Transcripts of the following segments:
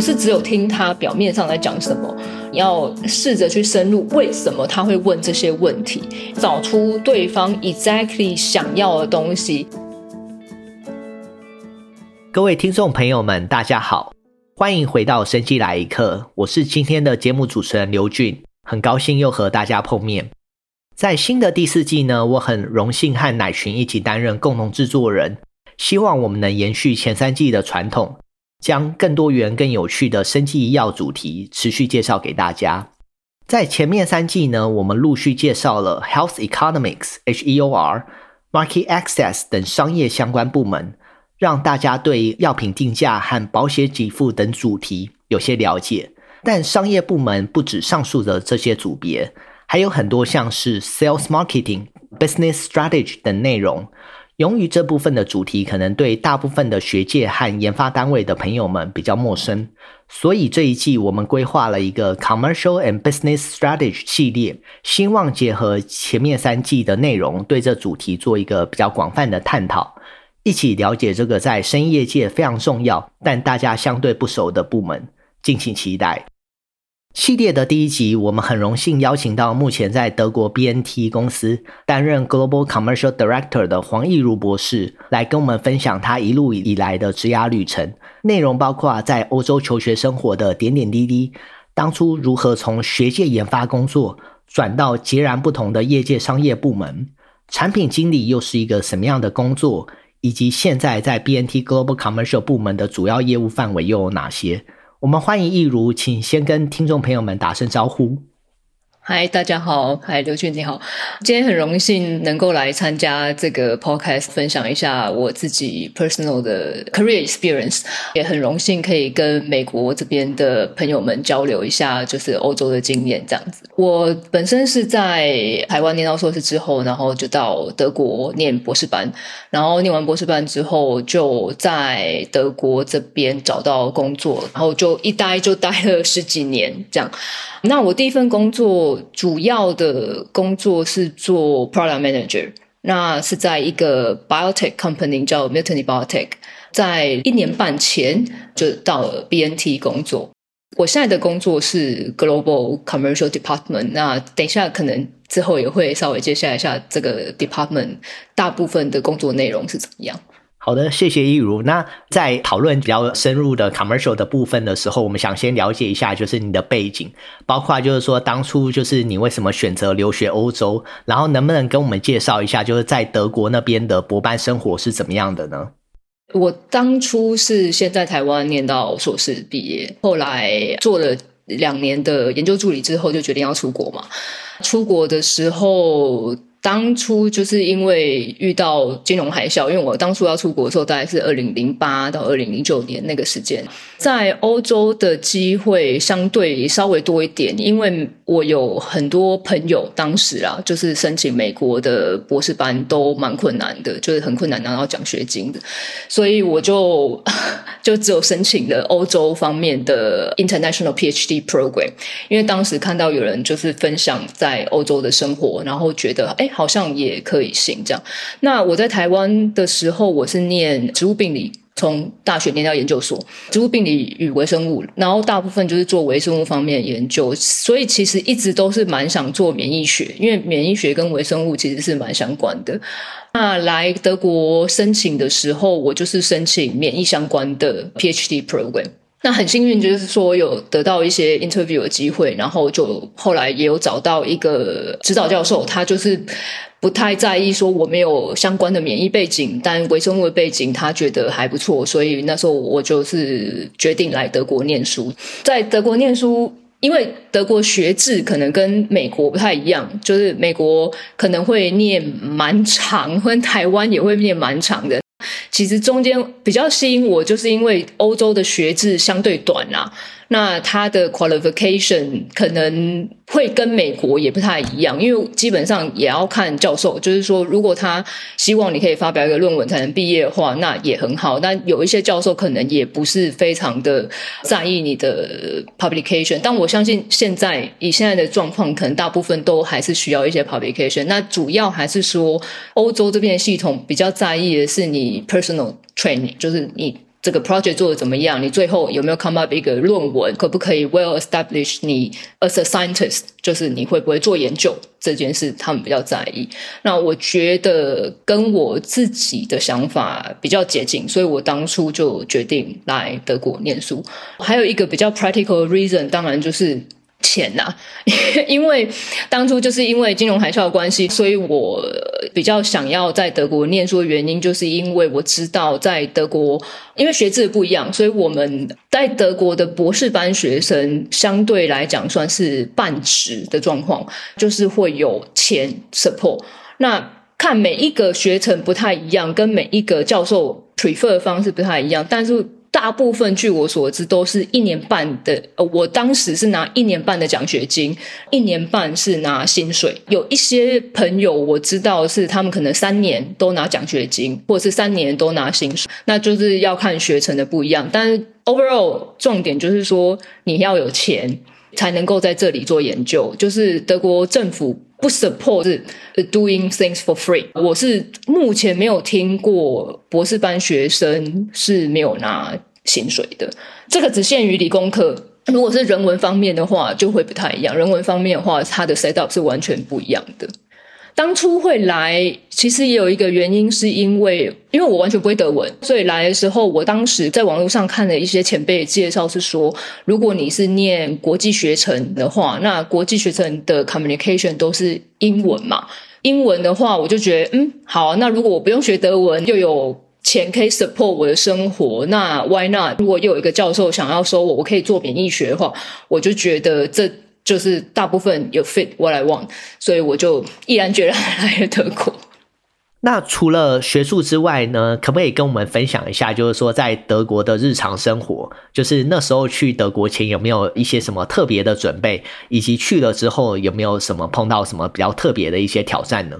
不是只有听他表面上在讲什么，你要试着去深入，为什么他会问这些问题，找出对方 exactly 想要的东西。各位听众朋友们，大家好，欢迎回到生机来一刻，我是今天的节目主持人刘俊，很高兴又和大家碰面。在新的第四季呢，我很荣幸和乃群一起担任共同制作人。希望我们能延续前三季的传统，将更多元、更有趣的生技医药主题持续介绍给大家。在前面三季呢，我们陆续介绍了 Health Economics（HEOR）、Market Access 等商业相关部门，让大家对药品定价和保险给付等主题有些了解。但商业部门不止上述的这些组别，还有很多像是 Sales Marketing、Business Strategy 等内容。由于这部分的主题可能对大部分的学界和研发单位的朋友们比较陌生，所以这一季我们规划了一个 Commercial and Business Strategy 系列，希望结合前面三季的内容，对这主题做一个比较广泛的探讨，一起了解这个在生业界非常重要但大家相对不熟的部门，敬请期待。系列的第一集，我们很荣幸邀请到目前在德国 BNT 公司担任 Global Commercial Director 的黄义儒博士，来跟我们分享他一路以来的职涯旅程。内容包括在欧洲求学生活的点点滴滴，当初如何从学界研发工作转到截然不同的业界商业部门，产品经理又是一个什么样的工作，以及现在在 BNT Global Commercial 部门的主要业务范围又有哪些？我们欢迎易如，请先跟听众朋友们打声招呼。嗨，大家好，嗨，刘俊你好，今天很荣幸能够来参加这个 podcast，分享一下我自己 personal 的 career experience，也很荣幸可以跟美国这边的朋友们交流一下，就是欧洲的经验这样子。我本身是在台湾念到硕士之后，然后就到德国念博士班，然后念完博士班之后就在德国这边找到工作，然后就一待就待了十几年这样。那我第一份工作主要的工作是做 product manager，那是在一个 biotech company 叫 Miltenyi Biotech，在一年半前就到了 BNT 工作。我现在的工作是 global commercial department，那等一下可能之后也会稍微介绍一下这个 department 大部分的工作内容是怎么样。好的，谢谢义儒。那在讨论比较深入的 commercial 的部分的时候，我们想先了解一下，就是你的背景，包括就是说当初就是你为什么选择留学欧洲，然后能不能跟我们介绍一下，就是在德国那边的博班生活是怎么样的呢？我当初是先在台湾念到硕士毕业，后来做了两年的研究助理之后，就决定要出国嘛。出国的时候。当初就是因为遇到金融海啸，因为我当初要出国的时候，大概是二零零八到二零零九年那个时间，在欧洲的机会相对稍微多一点，因为我有很多朋友，当时啊，就是申请美国的博士班都蛮困难的，就是很困难拿到奖学金的，所以我就 就只有申请了欧洲方面的 International PhD Program，因为当时看到有人就是分享在欧洲的生活，然后觉得哎。好像也可以行这样。那我在台湾的时候，我是念植物病理，从大学念到研究所，植物病理与微生物，然后大部分就是做微生物方面研究。所以其实一直都是蛮想做免疫学，因为免疫学跟微生物其实是蛮相关的。那来德国申请的时候，我就是申请免疫相关的 PhD program。那很幸运，就是说有得到一些 interview 的机会，然后就后来也有找到一个指导教授，他就是不太在意说我没有相关的免疫背景，但微生物的背景他觉得还不错，所以那时候我就是决定来德国念书。在德国念书，因为德国学制可能跟美国不太一样，就是美国可能会念蛮长，跟台湾也会念蛮长的。其实中间比较吸引我，就是因为欧洲的学制相对短啊。那他的 qualification 可能会跟美国也不太一样，因为基本上也要看教授。就是说，如果他希望你可以发表一个论文才能毕业的话，那也很好。但有一些教授可能也不是非常的在意你的 publication。但我相信现在以现在的状况，可能大部分都还是需要一些 publication。那主要还是说，欧洲这边的系统比较在意的是你 personal training，就是你。这个 project 做的怎么样？你最后有没有 come up 一个论文？可不可以 well establish 你 as a scientist？就是你会不会做研究这件事，他们比较在意。那我觉得跟我自己的想法比较接近，所以我当初就决定来德国念书。还有一个比较 practical reason，当然就是。钱呐、啊，因为当初就是因为金融海啸的关系，所以我比较想要在德国念书的原因，就是因为我知道在德国，因为学制不一样，所以我们在德国的博士班学生相对来讲算是半职的状况，就是会有钱 support。那看每一个学程不太一样，跟每一个教授 prefer 的方式不太一样，但是。大部分据我所知都是一年半的，呃，我当时是拿一年半的奖学金，一年半是拿薪水。有一些朋友我知道是他们可能三年都拿奖学金，或者是三年都拿薪水，那就是要看学程的不一样。但是 overall 重点就是说你要有钱才能够在这里做研究，就是德国政府不 support 是 doing things for free。我是目前没有听过博士班学生是没有拿薪水的，这个只限于理工科。如果是人文方面的话，就会不太一样。人文方面的话，它的 set up 是完全不一样的。当初会来，其实也有一个原因，是因为因为我完全不会德文，所以来的时候，我当时在网络上看了一些前辈介绍，是说，如果你是念国际学程的话，那国际学程的 communication 都是英文嘛。英文的话，我就觉得，嗯，好，那如果我不用学德文，又有。钱可以 support 我的生活，那 why not？如果又有一个教授想要收我，我可以做免疫学的话，我就觉得这就是大部分有 fit what I want，所以我就毅然决然来了德国。那除了学术之外呢，可不可以跟我们分享一下，就是说在德国的日常生活，就是那时候去德国前有没有一些什么特别的准备，以及去了之后有没有什么碰到什么比较特别的一些挑战呢？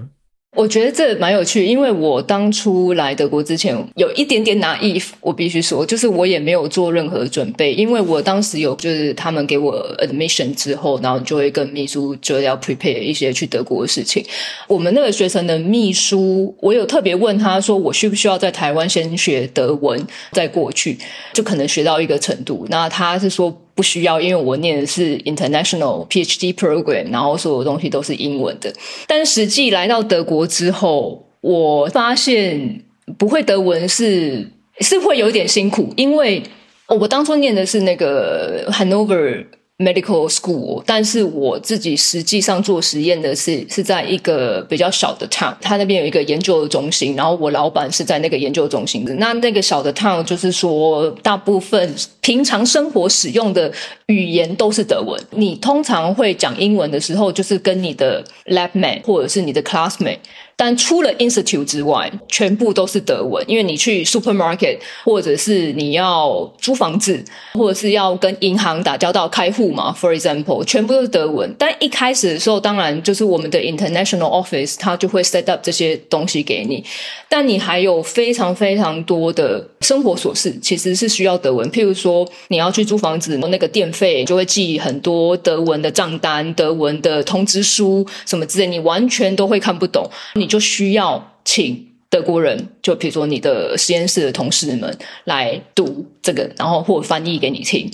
我觉得这蛮有趣，因为我当初来德国之前有一点点 naive，我必须说，就是我也没有做任何准备，因为我当时有就是他们给我 admission 之后，然后就会跟秘书就要 prepare 一些去德国的事情。我们那个学生的秘书，我有特别问他说，我需不需要在台湾先学德文再过去，就可能学到一个程度。那他是说。不需要，因为我念的是 international PhD program，然后所有东西都是英文的。但实际来到德国之后，我发现不会德文是是会有点辛苦，因为我当初念的是那个 Hanover。Medical School，但是我自己实际上做实验的是是在一个比较小的 town，他那边有一个研究中心，然后我老板是在那个研究中心的。那那个小的 town 就是说，大部分平常生活使用的语言都是德文。你通常会讲英文的时候，就是跟你的 lab mate 或者是你的 classmate。但除了 institute 之外，全部都是德文。因为你去 supermarket，或者是你要租房子，或者是要跟银行打交道开户嘛，for example，全部都是德文。但一开始的时候，当然就是我们的 international office，它就会 set up 这些东西给你。但你还有非常非常多的生活琐事，其实是需要德文。譬如说，说你要去租房子，那个电费就会寄很多德文的账单、德文的通知书什么之类，你完全都会看不懂。你就需要请德国人，就比如说你的实验室的同事们来读这个，然后或翻译给你听。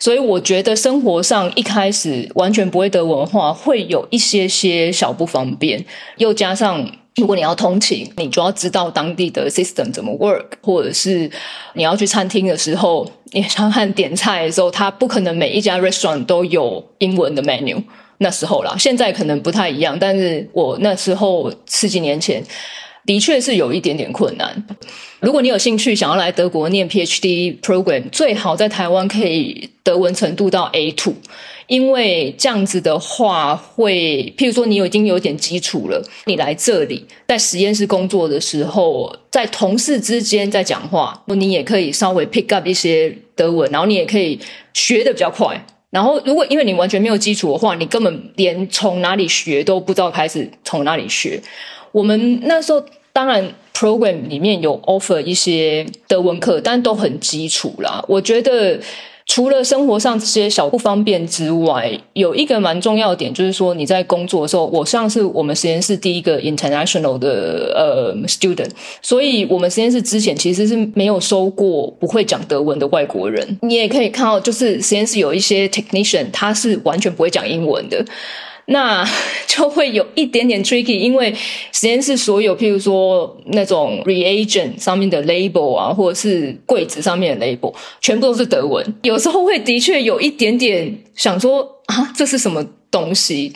所以我觉得生活上一开始完全不会德文化，会有一些些小不方便。又加上如果你要通勤，你就要知道当地的 system 怎么 work，或者是你要去餐厅的时候，你想看点菜的时候，它不可能每一家 restaurant 都有英文的 menu。那时候啦，现在可能不太一样，但是我那时候十几年前的确是有一点点困难。如果你有兴趣想要来德国念 PhD program，最好在台湾可以德文程度到 A2，因为这样子的话会，譬如说你已经有点基础了，你来这里在实验室工作的时候，在同事之间在讲话，你也可以稍微 pick up 一些德文，然后你也可以学的比较快。然后，如果因为你完全没有基础的话，你根本连从哪里学都不知道开始从哪里学。我们那时候当然 program 里面有 offer 一些德文课，但都很基础啦。我觉得除了生活上这些小不方便之外，有一个蛮重要的点，就是说你在工作的时候，我像是我们实验室第一个 international 的呃 student，所以我们实验室之前其实是没有收过不会讲德文的外国人。你也可以看到，就是实验室有一些 technician，他是完全不会讲英文的。那 就会有一点点 tricky，因为实验室所有，譬如说那种 reagent 上面的 label 啊，或者是柜子上面的 label，全部都是德文。有时候会的确有一点点想说啊，这是什么东西？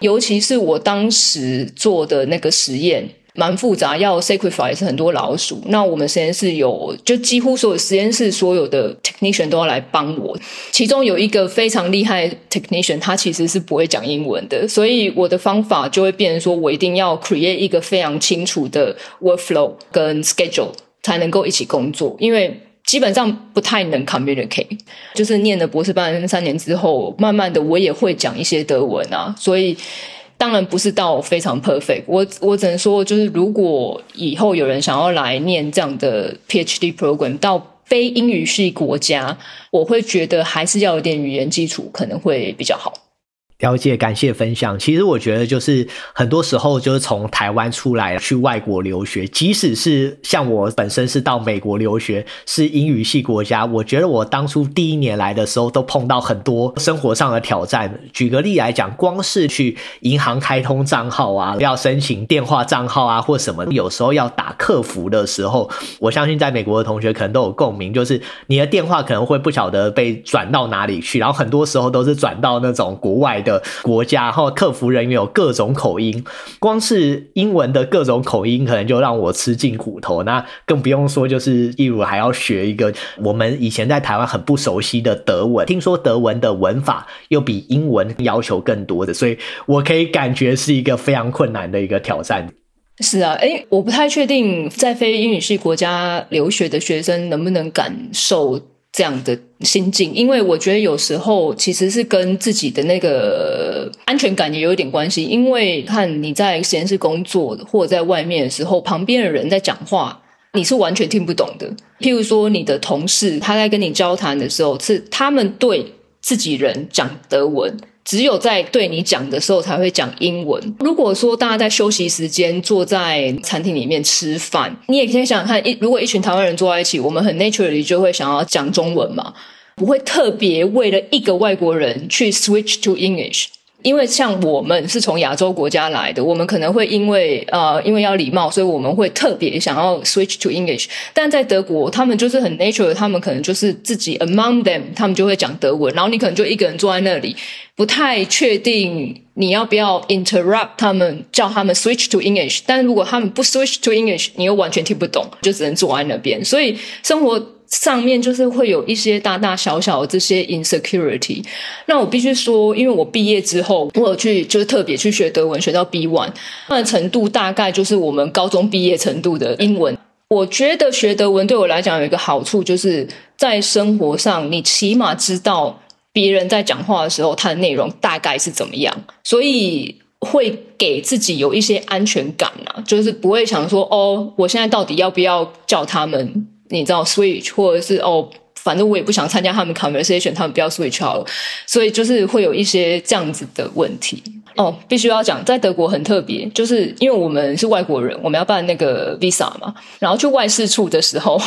尤其是我当时做的那个实验。蛮复杂，要 sacrifice 很多老鼠。那我们实验室有，就几乎所有实验室所有的 technician 都要来帮我。其中有一个非常厉害 technician，他其实是不会讲英文的，所以我的方法就会变成说，我一定要 create 一个非常清楚的 workflow 跟 schedule 才能够一起工作，因为基本上不太能 communicate。就是念了博士班三年之后，慢慢的我也会讲一些德文啊，所以。当然不是到非常 perfect，我我只能说，就是如果以后有人想要来念这样的 PhD program 到非英语系国家，我会觉得还是要有点语言基础，可能会比较好。了解，感谢分享。其实我觉得，就是很多时候就是从台湾出来去外国留学，即使是像我本身是到美国留学，是英语系国家，我觉得我当初第一年来的时候，都碰到很多生活上的挑战。举个例来讲，光是去银行开通账号啊，要申请电话账号啊，或什么，有时候要打客服的时候，我相信在美国的同学可能都有共鸣，就是你的电话可能会不晓得被转到哪里去，然后很多时候都是转到那种国外的。的国家，然后客服人员有各种口音，光是英文的各种口音，可能就让我吃尽苦头。那更不用说，就是例如还要学一个我们以前在台湾很不熟悉的德文，听说德文的文法又比英文要求更多的，所以我可以感觉是一个非常困难的一个挑战。是啊，诶，我不太确定在非英语系国家留学的学生能不能感受。这样的心境，因为我觉得有时候其实是跟自己的那个安全感也有一点关系。因为看你在实验室工作或者在外面的时候，旁边的人在讲话，你是完全听不懂的。譬如说，你的同事他在跟你交谈的时候，是他们对自己人讲德文。只有在对你讲的时候才会讲英文。如果说大家在休息时间坐在餐厅里面吃饭，你也可以想想看，一如果一群台湾人坐在一起，我们很 naturally 就会想要讲中文嘛，不会特别为了一个外国人去 switch to English。因为像我们是从亚洲国家来的，我们可能会因为呃，因为要礼貌，所以我们会特别想要 switch to English。但在德国，他们就是很 natural，他们可能就是自己 among them，他们就会讲德文。然后你可能就一个人坐在那里，不太确定你要不要 interrupt 他们，叫他们 switch to English。但如果他们不 switch to English，你又完全听不懂，就只能坐在那边。所以生活。上面就是会有一些大大小小的这些 insecurity。那我必须说，因为我毕业之后，我有去就是特别去学德文，学到 B1，那程度大概就是我们高中毕业程度的英文。我觉得学德文对我来讲有一个好处，就是在生活上，你起码知道别人在讲话的时候，他的内容大概是怎么样，所以会给自己有一些安全感啊，就是不会想说哦，我现在到底要不要叫他们。你知道 switch，或者是哦，反正我也不想参加他们 conversation，他们不要 switch 好了，所以就是会有一些这样子的问题哦。必须要讲，在德国很特别，就是因为我们是外国人，我们要办那个 visa 嘛，然后去外事处的时候，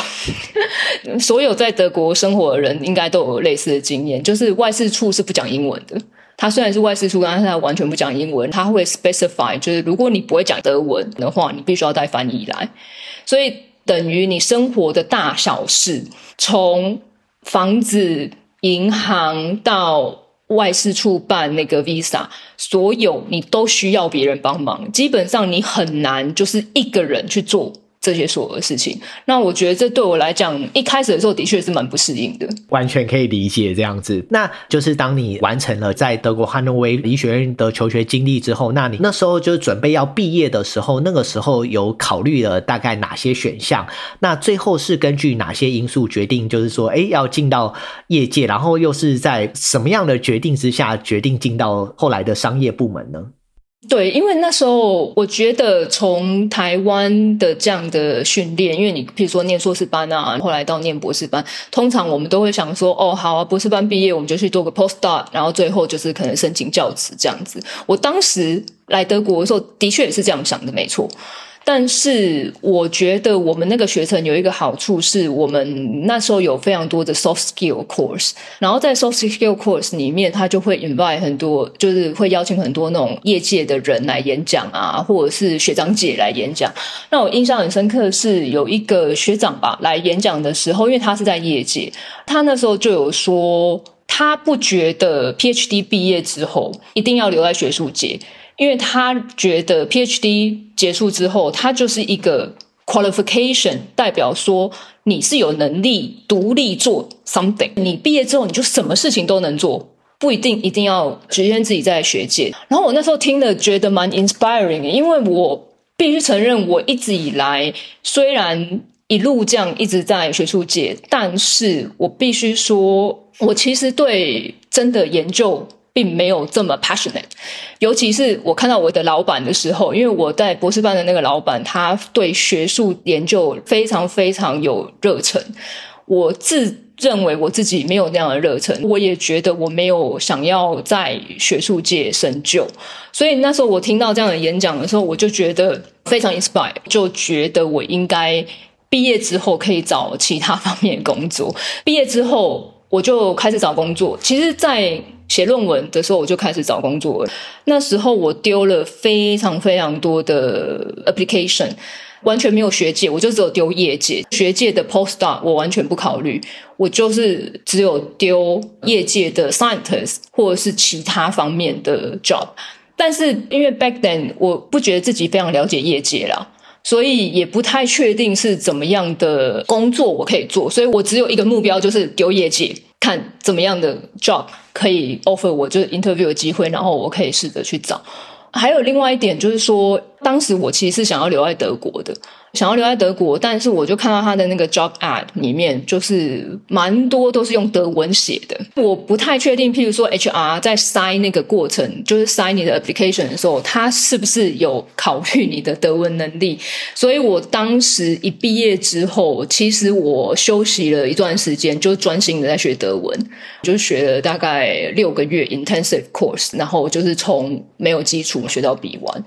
所有在德国生活的人应该都有类似的经验，就是外事处是不讲英文的。他虽然是外事处，但是他完全不讲英文，他会 specify，就是如果你不会讲德文的话，你必须要带翻译来，所以。等于你生活的大小事，从房子、银行到外事处办那个 visa，所有你都需要别人帮忙。基本上你很难就是一个人去做。这些所有的事情，那我觉得这对我来讲，一开始的时候的确是蛮不适应的，完全可以理解这样子。那就是当你完成了在德国汉诺威医学院的求学经历之后，那你那时候就准备要毕业的时候，那个时候有考虑了大概哪些选项？那最后是根据哪些因素决定，就是说，哎，要进到业界，然后又是在什么样的决定之下决定进到后来的商业部门呢？对，因为那时候我觉得从台湾的这样的训练，因为你譬如说念硕士班啊，后来到念博士班，通常我们都会想说，哦，好啊，博士班毕业我们就去做个 postdoc，然后最后就是可能申请教职这样子。我当时来德国的时候，的确也是这样想的，没错。但是我觉得我们那个学程有一个好处，是我们那时候有非常多的 soft skill course，然后在 soft skill course 里面，他就会 invite 很多，就是会邀请很多那种业界的人来演讲啊，或者是学长姐来演讲。那我印象很深刻的是有一个学长吧来演讲的时候，因为他是在业界，他那时候就有说，他不觉得 PhD 毕业之后一定要留在学术界。因为他觉得 PhD 结束之后，他就是一个 qualification，代表说你是有能力独立做 something。你毕业之后，你就什么事情都能做，不一定一定要局限自己在学界。然后我那时候听了，觉得蛮 inspiring，因为我必须承认，我一直以来虽然一路这样一直在学术界，但是我必须说，我其实对真的研究。并没有这么 passionate，尤其是我看到我的老板的时候，因为我在博士班的那个老板，他对学术研究非常非常有热忱。我自认为我自己没有那样的热忱，我也觉得我没有想要在学术界深究。所以那时候我听到这样的演讲的时候，我就觉得非常 inspire，就觉得我应该毕业之后可以找其他方面的工作。毕业之后我就开始找工作。其实，在写论文的时候，我就开始找工作。那时候我丢了非常非常多的 application，完全没有学界，我就只有丢业界。学界的 postdoc 我完全不考虑，我就是只有丢业界的 scientists 或者是其他方面的 job。但是因为 back then 我不觉得自己非常了解业界啦，所以也不太确定是怎么样的工作我可以做，所以我只有一个目标，就是丢业绩。看怎么样的 job 可以 offer 我就是 interview 的机会，然后我可以试着去找。还有另外一点就是说，当时我其实是想要留在德国的。想要留在德国，但是我就看到他的那个 job ad 里面，就是蛮多都是用德文写的。我不太确定，譬如说 HR 在筛那个过程，就是筛你的 application 的时候，他是不是有考虑你的德文能力？所以我当时一毕业之后，其实我休息了一段时间，就专心的在学德文，就学了大概六个月 intensive course，然后就是从没有基础学到 B1。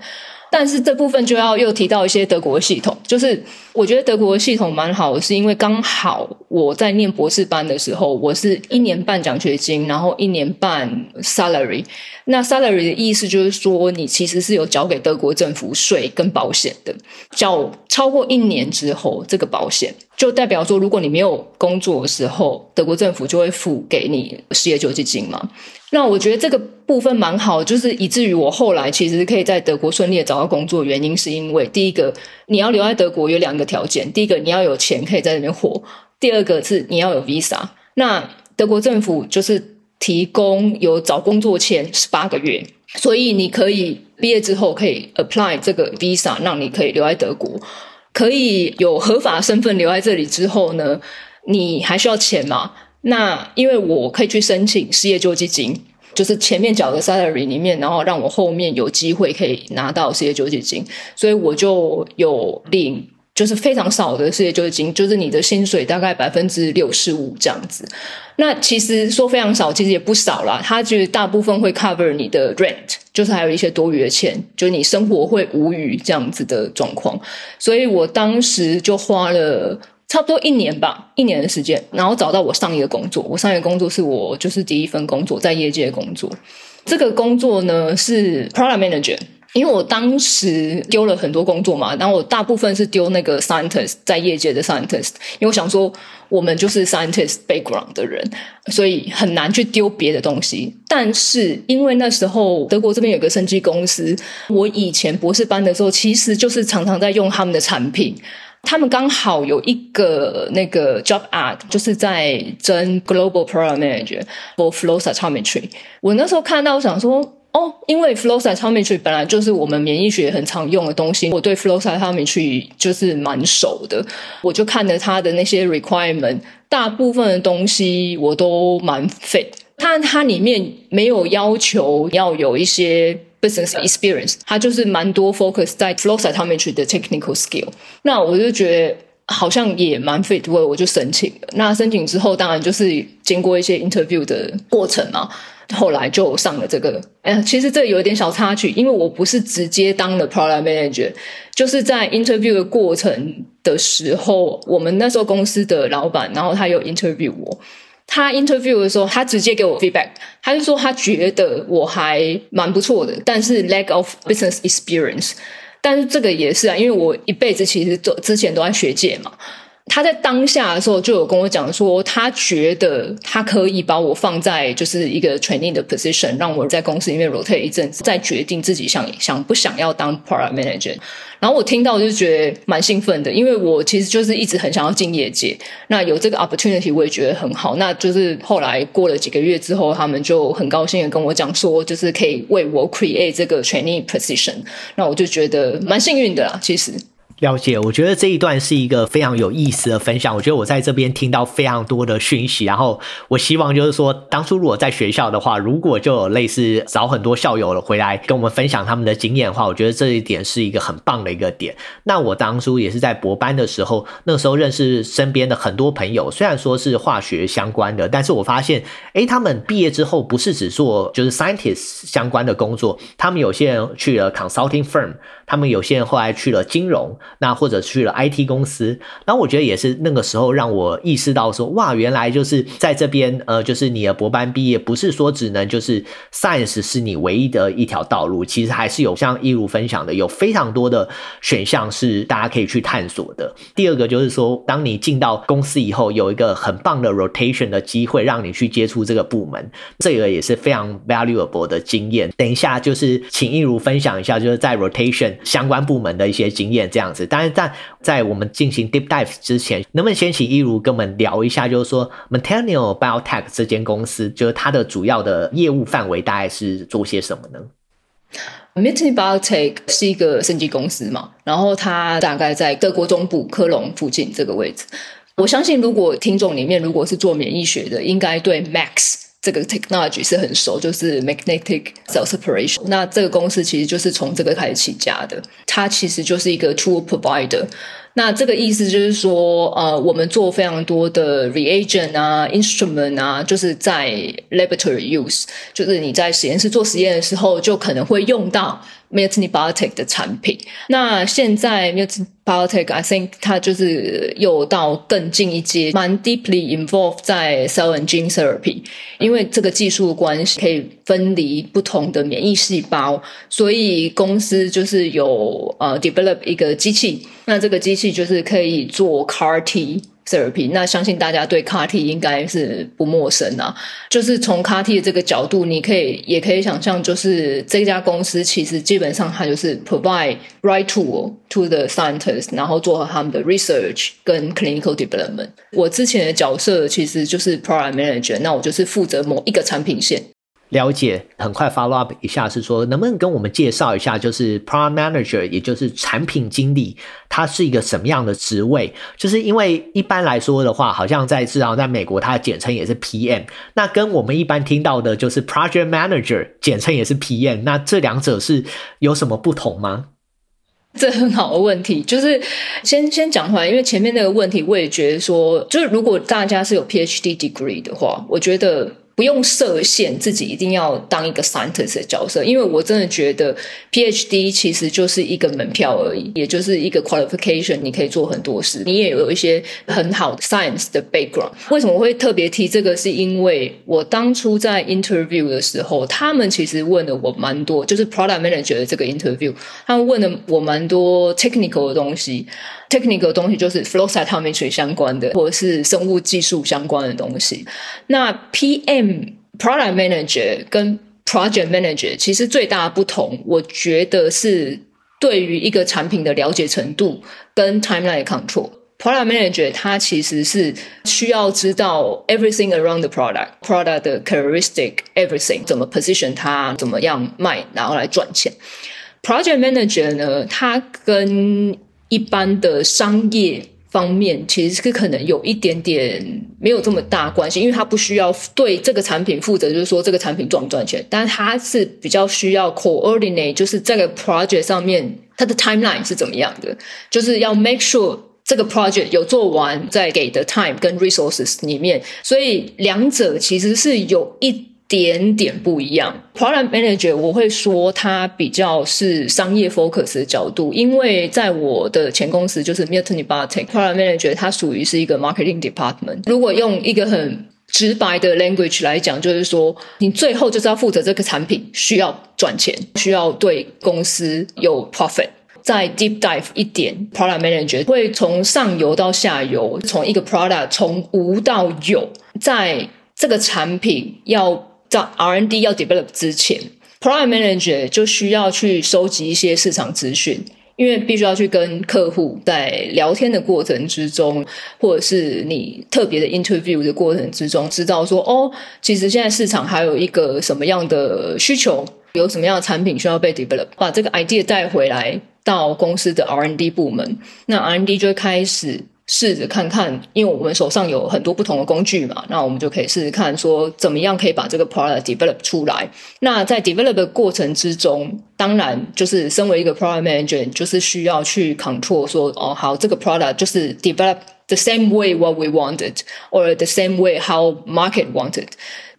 但是这部分就要又提到一些德国系统，就是我觉得德国系统蛮好，是因为刚好我在念博士班的时候，我是一年半奖学金，然后一年半 salary。那 salary 的意思就是说，你其实是有缴给德国政府税跟保险的，缴超过一年之后，这个保险就代表说，如果你没有工作的时候，德国政府就会付给你失业救济金嘛。那我觉得这个部分蛮好，就是以至于我后来其实可以在德国顺利的找到工作，原因是因为第一个，你要留在德国有两个条件，第一个你要有钱可以在那边活，第二个是你要有 visa。那德国政府就是。提供有找工作签十八个月，所以你可以毕业之后可以 apply 这个 visa，让你可以留在德国，可以有合法身份留在这里之后呢，你还需要钱嘛？那因为我可以去申请失业救济金，就是前面缴的 salary 里面，然后让我后面有机会可以拿到失业救济金，所以我就有领。就是非常少的失业救济金，就是你的薪水大概百分之六十五这样子。那其实说非常少，其实也不少啦。它就是大部分会 cover 你的 rent，就是还有一些多余的钱，就是你生活会无余这样子的状况。所以我当时就花了差不多一年吧，一年的时间，然后找到我上一个工作。我上一个工作是我就是第一份工作，在业界工作。这个工作呢是 product manager。因为我当时丢了很多工作嘛，然后我大部分是丢那个 scientist，在业界的 scientist，因为我想说我们就是 scientist background 的人，所以很难去丢别的东西。但是因为那时候德国这边有个生技公司，我以前博士班的时候其实就是常常在用他们的产品，他们刚好有一个那个 job ad，就是在争 global program manager for flow cytometry。我那时候看到，我想说。哦，因为 flow cytometry 本来就是我们免疫学很常用的东西，我对 flow cytometry 就是蛮熟的，我就看了它的那些 requirement，大部分的东西我都蛮 fit。它它里面没有要求要有一些 business experience，它就是蛮多 focus 在 flow cytometry 的 technical skill。那我就觉得好像也蛮 fit，我我就申请了。那申请之后，当然就是经过一些 interview 的过程嘛。后来就上了这个，哎，其实这有一点小插曲，因为我不是直接当了 product manager，就是在 interview 的过程的时候，我们那时候公司的老板，然后他有 interview 我，他 interview 的时候，他直接给我 feedback，他就说他觉得我还蛮不错的，但是 lack of business experience，但是这个也是啊，因为我一辈子其实都之前都在学界嘛。他在当下的时候就有跟我讲说，他觉得他可以把我放在就是一个 training 的 position，让我在公司里面 rotate 一阵子，再决定自己想想不想要当 product manager。然后我听到就觉得蛮兴奋的，因为我其实就是一直很想要进业界，那有这个 opportunity 我也觉得很好。那就是后来过了几个月之后，他们就很高兴的跟我讲说，就是可以为我 create 这个 training position。那我就觉得蛮幸运的啦，其实。了解，我觉得这一段是一个非常有意思的分享。我觉得我在这边听到非常多的讯息，然后我希望就是说，当初如果在学校的话，如果就有类似找很多校友回来跟我们分享他们的经验的话，我觉得这一点是一个很棒的一个点。那我当初也是在博班的时候，那个时候认识身边的很多朋友，虽然说是化学相关的，但是我发现，诶，他们毕业之后不是只做就是 scientist 相关的工作，他们有些人去了 consulting firm，他们有些人后来去了金融。那或者去了 IT 公司，然后我觉得也是那个时候让我意识到说，哇，原来就是在这边，呃，就是你的博班毕业，不是说只能就是 Science 是你唯一的一条道路，其实还是有像一如分享的，有非常多的选项是大家可以去探索的。第二个就是说，当你进到公司以后，有一个很棒的 rotation 的机会，让你去接触这个部门，这个也是非常 valuable 的经验。等一下就是请一如分享一下，就是在 rotation 相关部门的一些经验，这样。当然，在在我们进行 deep dive 之前，能不能先请一如跟我们聊一下，就是说 Miltennial Biotech 这间公司，就是它的主要的业务范围大概是做些什么呢？Miltennial Biotech 是一个生技公司嘛，然后它大概在德国中部科隆附近这个位置。我相信，如果听众里面如果是做免疫学的，应该对 Max 这个 technology 是很熟，就是 magnetic cell separation。那这个公司其实就是从这个开始起家的，它其实就是一个 tool provider。那这个意思就是说，呃，我们做非常多的 reagent 啊、instrument 啊，就是在 laboratory use，就是你在实验室做实验的时候，就可能会用到 Miltenyi Biotech 的产品。那现在 Miltenyi Biotech，I think 它就是又到更进一阶，蛮 deeply involved 在 cell and gene therapy，因为这个技术关系，可以分离不同的免疫细胞，所以公司就是有呃 develop 一个机器。那这个机器就是可以做 CAR T therapy，那相信大家对 CAR T 应该是不陌生啊。就是从 CAR T 的这个角度，你可以也可以想象，就是这家公司其实基本上它就是 provide right tool to the scientists，然后做他们的 research 跟 clinical development。我之前的角色其实就是 product manager，那我就是负责某一个产品线。了解，很快 follow up 一下是说，能不能跟我们介绍一下，就是 product manager，也就是产品经理，他是一个什么样的职位？就是因为一般来说的话，好像在至少在美国，它的简称也是 PM。那跟我们一般听到的就是 project manager，简称也是 PM。那这两者是有什么不同吗？这很好的问题，就是先先讲回来，因为前面那个问题，我也觉得说，就是如果大家是有 PhD degree 的话，我觉得。不用设限，自己一定要当一个 scientist 的角色，因为我真的觉得 PhD 其实就是一个门票而已，也就是一个 qualification，你可以做很多事，你也有一些很好的 science 的 background。为什么我会特别提这个？是因为我当初在 interview 的时候，他们其实问了我蛮多，就是 product manager 的这个 interview，他们问了我蛮多 technical 的东西。Technical 的东西就是 flow cytometry 相关的，或者是生物技术相关的东西。那 PM product manager 跟 project manager 其实最大的不同，我觉得是对于一个产品的了解程度跟 timeline control。product manager 它其实是需要知道 everything around the product，product 的 characteristic，everything 怎么 position 它，怎么样卖，然后来赚钱。project manager 呢，它跟一般的商业方面其实是可能有一点点没有这么大关系，因为他不需要对这个产品负责，就是说这个产品赚不赚钱，但是他是比较需要 coordinate，就是这个 project 上面它的 timeline 是怎么样的，就是要 make sure 这个 project 有做完，在给的 time 跟 resources 里面，所以两者其实是有一。点点不一样，Product Manager 我会说它比较是商业 focus 的角度，因为在我的前公司就是 Milton Bartek，Product Manager 它属于是一个 Marketing Department。如果用一个很直白的 language 来讲，就是说你最后就是要负责这个产品需要赚钱，需要对公司有 profit。再 deep dive 一点，Product Manager 会从上游到下游，从一个 product 从无到有，在这个产品要。在 R&D 要 develop 之前，Product Manager 就需要去收集一些市场资讯，因为必须要去跟客户在聊天的过程之中，或者是你特别的 interview 的过程之中，知道说哦，其实现在市场还有一个什么样的需求，有什么样的产品需要被 develop，把这个 idea 带回来到公司的 R&D 部门，那 R&D 就会开始。试着看看，因为我们手上有很多不同的工具嘛，那我们就可以试试看，说怎么样可以把这个 product develop 出来。那在 develop 的过程之中，当然就是身为一个 product manager，就是需要去 control 说，哦，好，这个 product 就是 develop the same way what we wanted，or the same way how market wanted，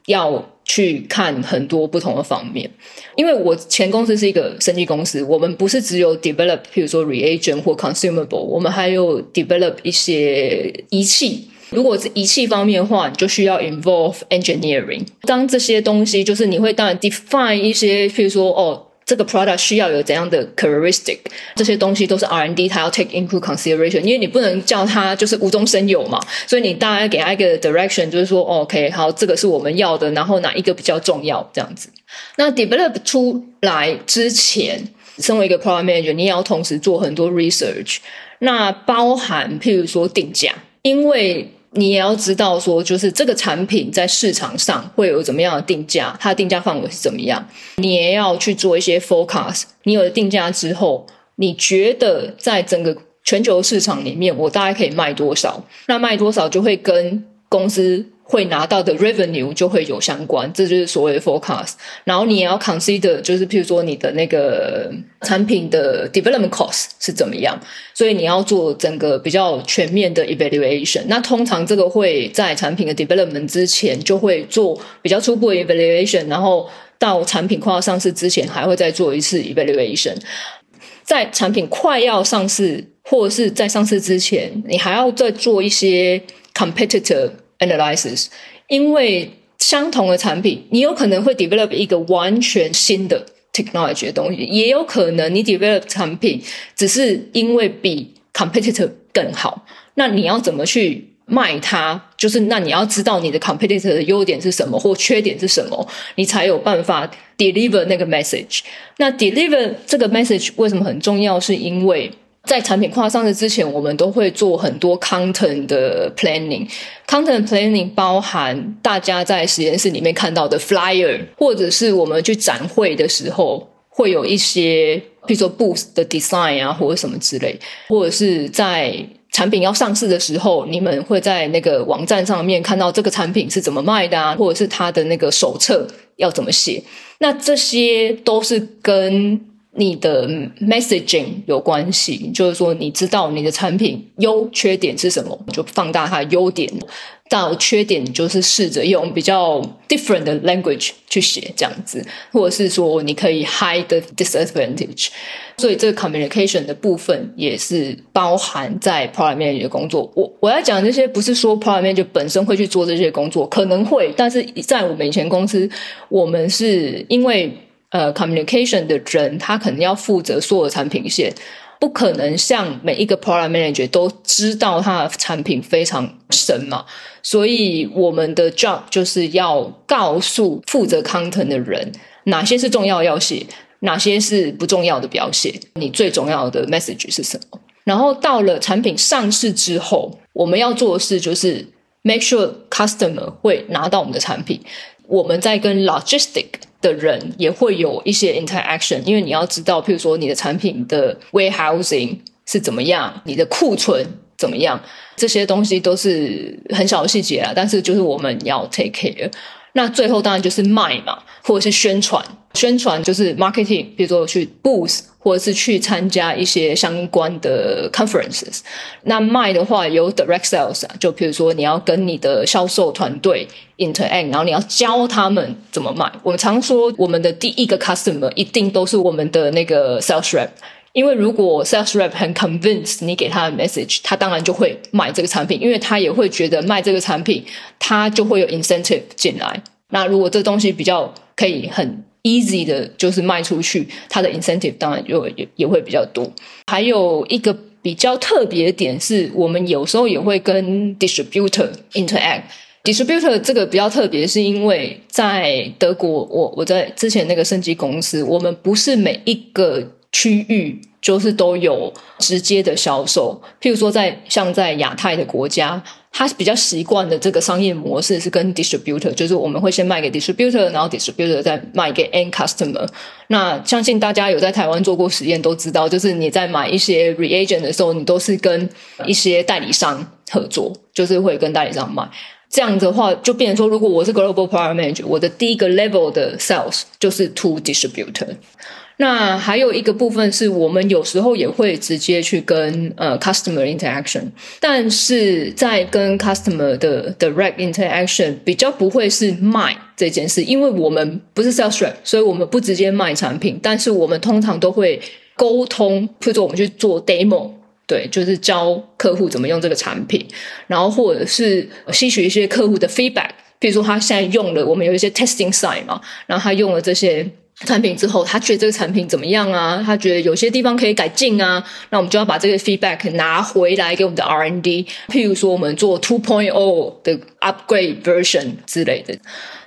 要。去看很多不同的方面，因为我前公司是一个生技公司，我们不是只有 develop，譬如说 reagent 或 consumable，我们还有 develop 一些仪器。如果是仪器方面的话，你就需要 involve engineering。当这些东西就是你会当然 define 一些，譬如说哦。这个 product 需要有怎样的 characteristic，这些东西都是 R&D，它要 take into consideration，因为你不能叫它就是无中生有嘛，所以你大概给它一个 direction，就是说，OK，好，这个是我们要的，然后哪一个比较重要，这样子。那 develop 出来之前，身为一个 product manager，你也要同时做很多 research，那包含譬如说定价，因为。你也要知道说，就是这个产品在市场上会有怎么样的定价，它的定价范围是怎么样。你也要去做一些 forecast。你有了定价之后，你觉得在整个全球市场里面，我大概可以卖多少？那卖多少就会跟公司。会拿到的 revenue 就会有相关，这就是所谓的 forecast。然后你也要 consider，就是譬如说你的那个产品的 development cost 是怎么样，所以你要做整个比较全面的 evaluation。那通常这个会在产品的 development 之前就会做比较初步的 evaluation，然后到产品快要上市之前还会再做一次 evaluation。在产品快要上市或者是在上市之前，你还要再做一些 competitor。Analysis，因为相同的产品，你有可能会 develop 一个完全新的 technology 的东西，也有可能你 develop 产品只是因为比 competitor 更好。那你要怎么去卖它？就是那你要知道你的 competitor 的优点是什么或缺点是什么，你才有办法 deliver 那个 message。那 deliver 这个 message 为什么很重要？是因为在产品快上市之前，我们都会做很多 content 的 planning。content planning 包含大家在实验室里面看到的 flyer，或者是我们去展会的时候会有一些，比如说 booth 的 design 啊，或者什么之类，或者是在产品要上市的时候，你们会在那个网站上面看到这个产品是怎么卖的啊，或者是它的那个手册要怎么写。那这些都是跟你的 messaging 有关系，就是说你知道你的产品优缺点是什么，就放大它的优点；到缺点，就是试着用比较 different 的 language 去写这样子，或者是说你可以 hide the disadvantage。所以这个 communication 的部分也是包含在 product manager 的工作。我我要讲这些，不是说 product manager 本身会去做这些工作，可能会，但是在我们以前公司，我们是因为。呃，communication 的人，他可能要负责所有产品线，不可能像每一个 product manager 都知道他的产品非常深嘛。所以我们的 job 就是要告诉负责 content 的人，哪些是重要要写，哪些是不重要的不要写。你最重要的 message 是什么？然后到了产品上市之后，我们要做的事就是 make sure customer 会拿到我们的产品。我们在跟 logistic 的人也会有一些 interaction，因为你要知道，譬如说你的产品的 warehousing 是怎么样，你的库存怎么样？这些东西都是很小的细节啊，但是就是我们要 take care。那最后当然就是卖嘛，或者是宣传。宣传就是 marketing，比如说去 booth，或者是去参加一些相关的 conferences。那卖的话有 direct sales 啊，就比如说你要跟你的销售团队 interact，然后你要教他们怎么卖。我们常说我们的第一个 customer 一定都是我们的那个 sales rep。因为如果 sales rep 很 convinced 你给他的 message，他当然就会买这个产品，因为他也会觉得卖这个产品，他就会有 incentive 进来。那如果这东西比较可以很 easy 的，就是卖出去，他的 incentive 当然就也也会比较多。还有一个比较特别的点是，我们有时候也会跟 distributor interact。distributor 这个比较特别，是因为在德国，我我在之前那个升级公司，我们不是每一个。区域就是都有直接的销售，譬如说在像在亚太的国家，他比较习惯的这个商业模式是跟 distributor，就是我们会先卖给 distributor，然后 distributor 再卖给 end customer。那相信大家有在台湾做过实验都知道，就是你在买一些 reagent 的时候，你都是跟一些代理商合作，就是会跟代理商买。这样的话，就变成说，如果我是 global product manager，我的第一个 level 的 sales 就是 to distributor。那还有一个部分是我们有时候也会直接去跟呃 customer interaction，但是在跟 customer 的 direct interaction 比较不会是卖这件事，因为我们不是 sales rep，所以我们不直接卖产品，但是我们通常都会沟通，譬如说我们去做 demo，对，就是教客户怎么用这个产品，然后或者是吸取一些客户的 feedback，比如说他现在用了，我们有一些 testing site 嘛，然后他用了这些。产品之后，他觉得这个产品怎么样啊？他觉得有些地方可以改进啊。那我们就要把这个 feedback 拿回来给我们的 R&D。譬如说，我们做 two point o 的 upgrade version 之类的。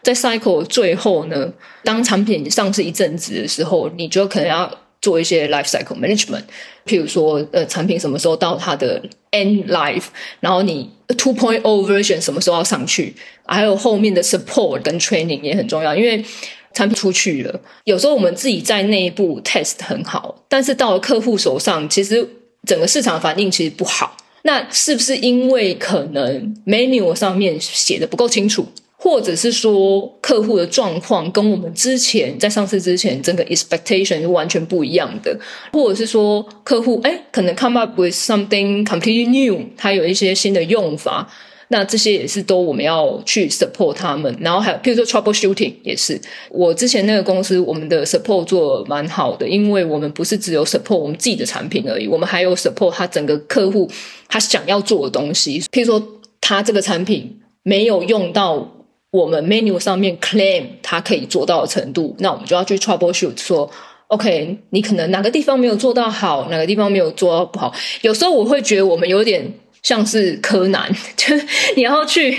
在 cycle 最后呢，当产品上市一阵子的时候，你就可能要做一些 life cycle management。譬如说，呃，产品什么时候到它的 end life，然后你 two point o version 什么时候要上去，还有后面的 support 跟 training 也很重要，因为。产品出去了，有时候我们自己在内部 test 很好，但是到了客户手上，其实整个市场反应其实不好。那是不是因为可能 manual 上面写的不够清楚，或者是说客户的状况跟我们之前在上市之前整个 expectation 是完全不一样的，或者是说客户诶可能 come up with something completely new，它有一些新的用法。那这些也是都我们要去 support 他们，然后还有譬如说 troubleshooting 也是，我之前那个公司我们的 support 做蛮好的，因为我们不是只有 support 我们自己的产品而已，我们还有 support 他整个客户他想要做的东西，譬如说他这个产品没有用到我们 menu 上面 claim 它可以做到的程度，那我们就要去 troubleshoot 说，OK，你可能哪个地方没有做到好，哪个地方没有做到不好，有时候我会觉得我们有点。像是柯南，就你要去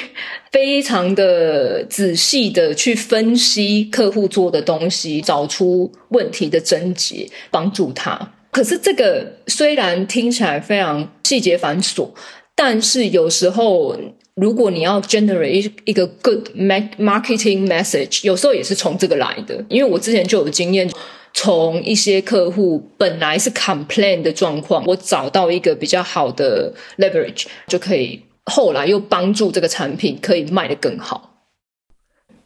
非常的仔细的去分析客户做的东西，找出问题的症结，帮助他。可是这个虽然听起来非常细节繁琐，但是有时候如果你要 generate 一个 good marketing message，有时候也是从这个来的。因为我之前就有经验。从一些客户本来是 complain 的状况，我找到一个比较好的 leverage，就可以后来又帮助这个产品可以卖得更好。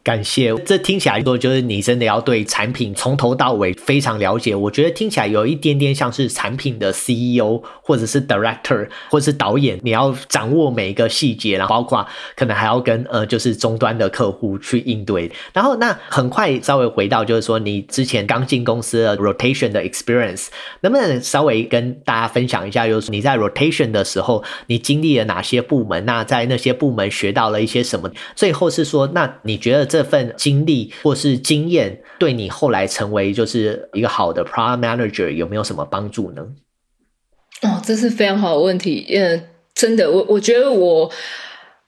感谢，这听起来说就是你真的要对产品从头到尾非常了解。我觉得听起来有一点点像是产品的 CEO 或者是 Director 或者是导演，你要掌握每一个细节，然后包括可能还要跟呃就是终端的客户去应对。然后那很快稍微回到就是说你之前刚进公司的 rotation 的 experience，能不能稍微跟大家分享一下，就是你在 rotation 的时候你经历了哪些部门？那在那些部门学到了一些什么？最后是说，那你觉得这这份经历或是经验，对你后来成为就是一个好的 p r o d manager 有没有什么帮助呢？哦，这是非常好的问题。嗯，真的，我我觉得我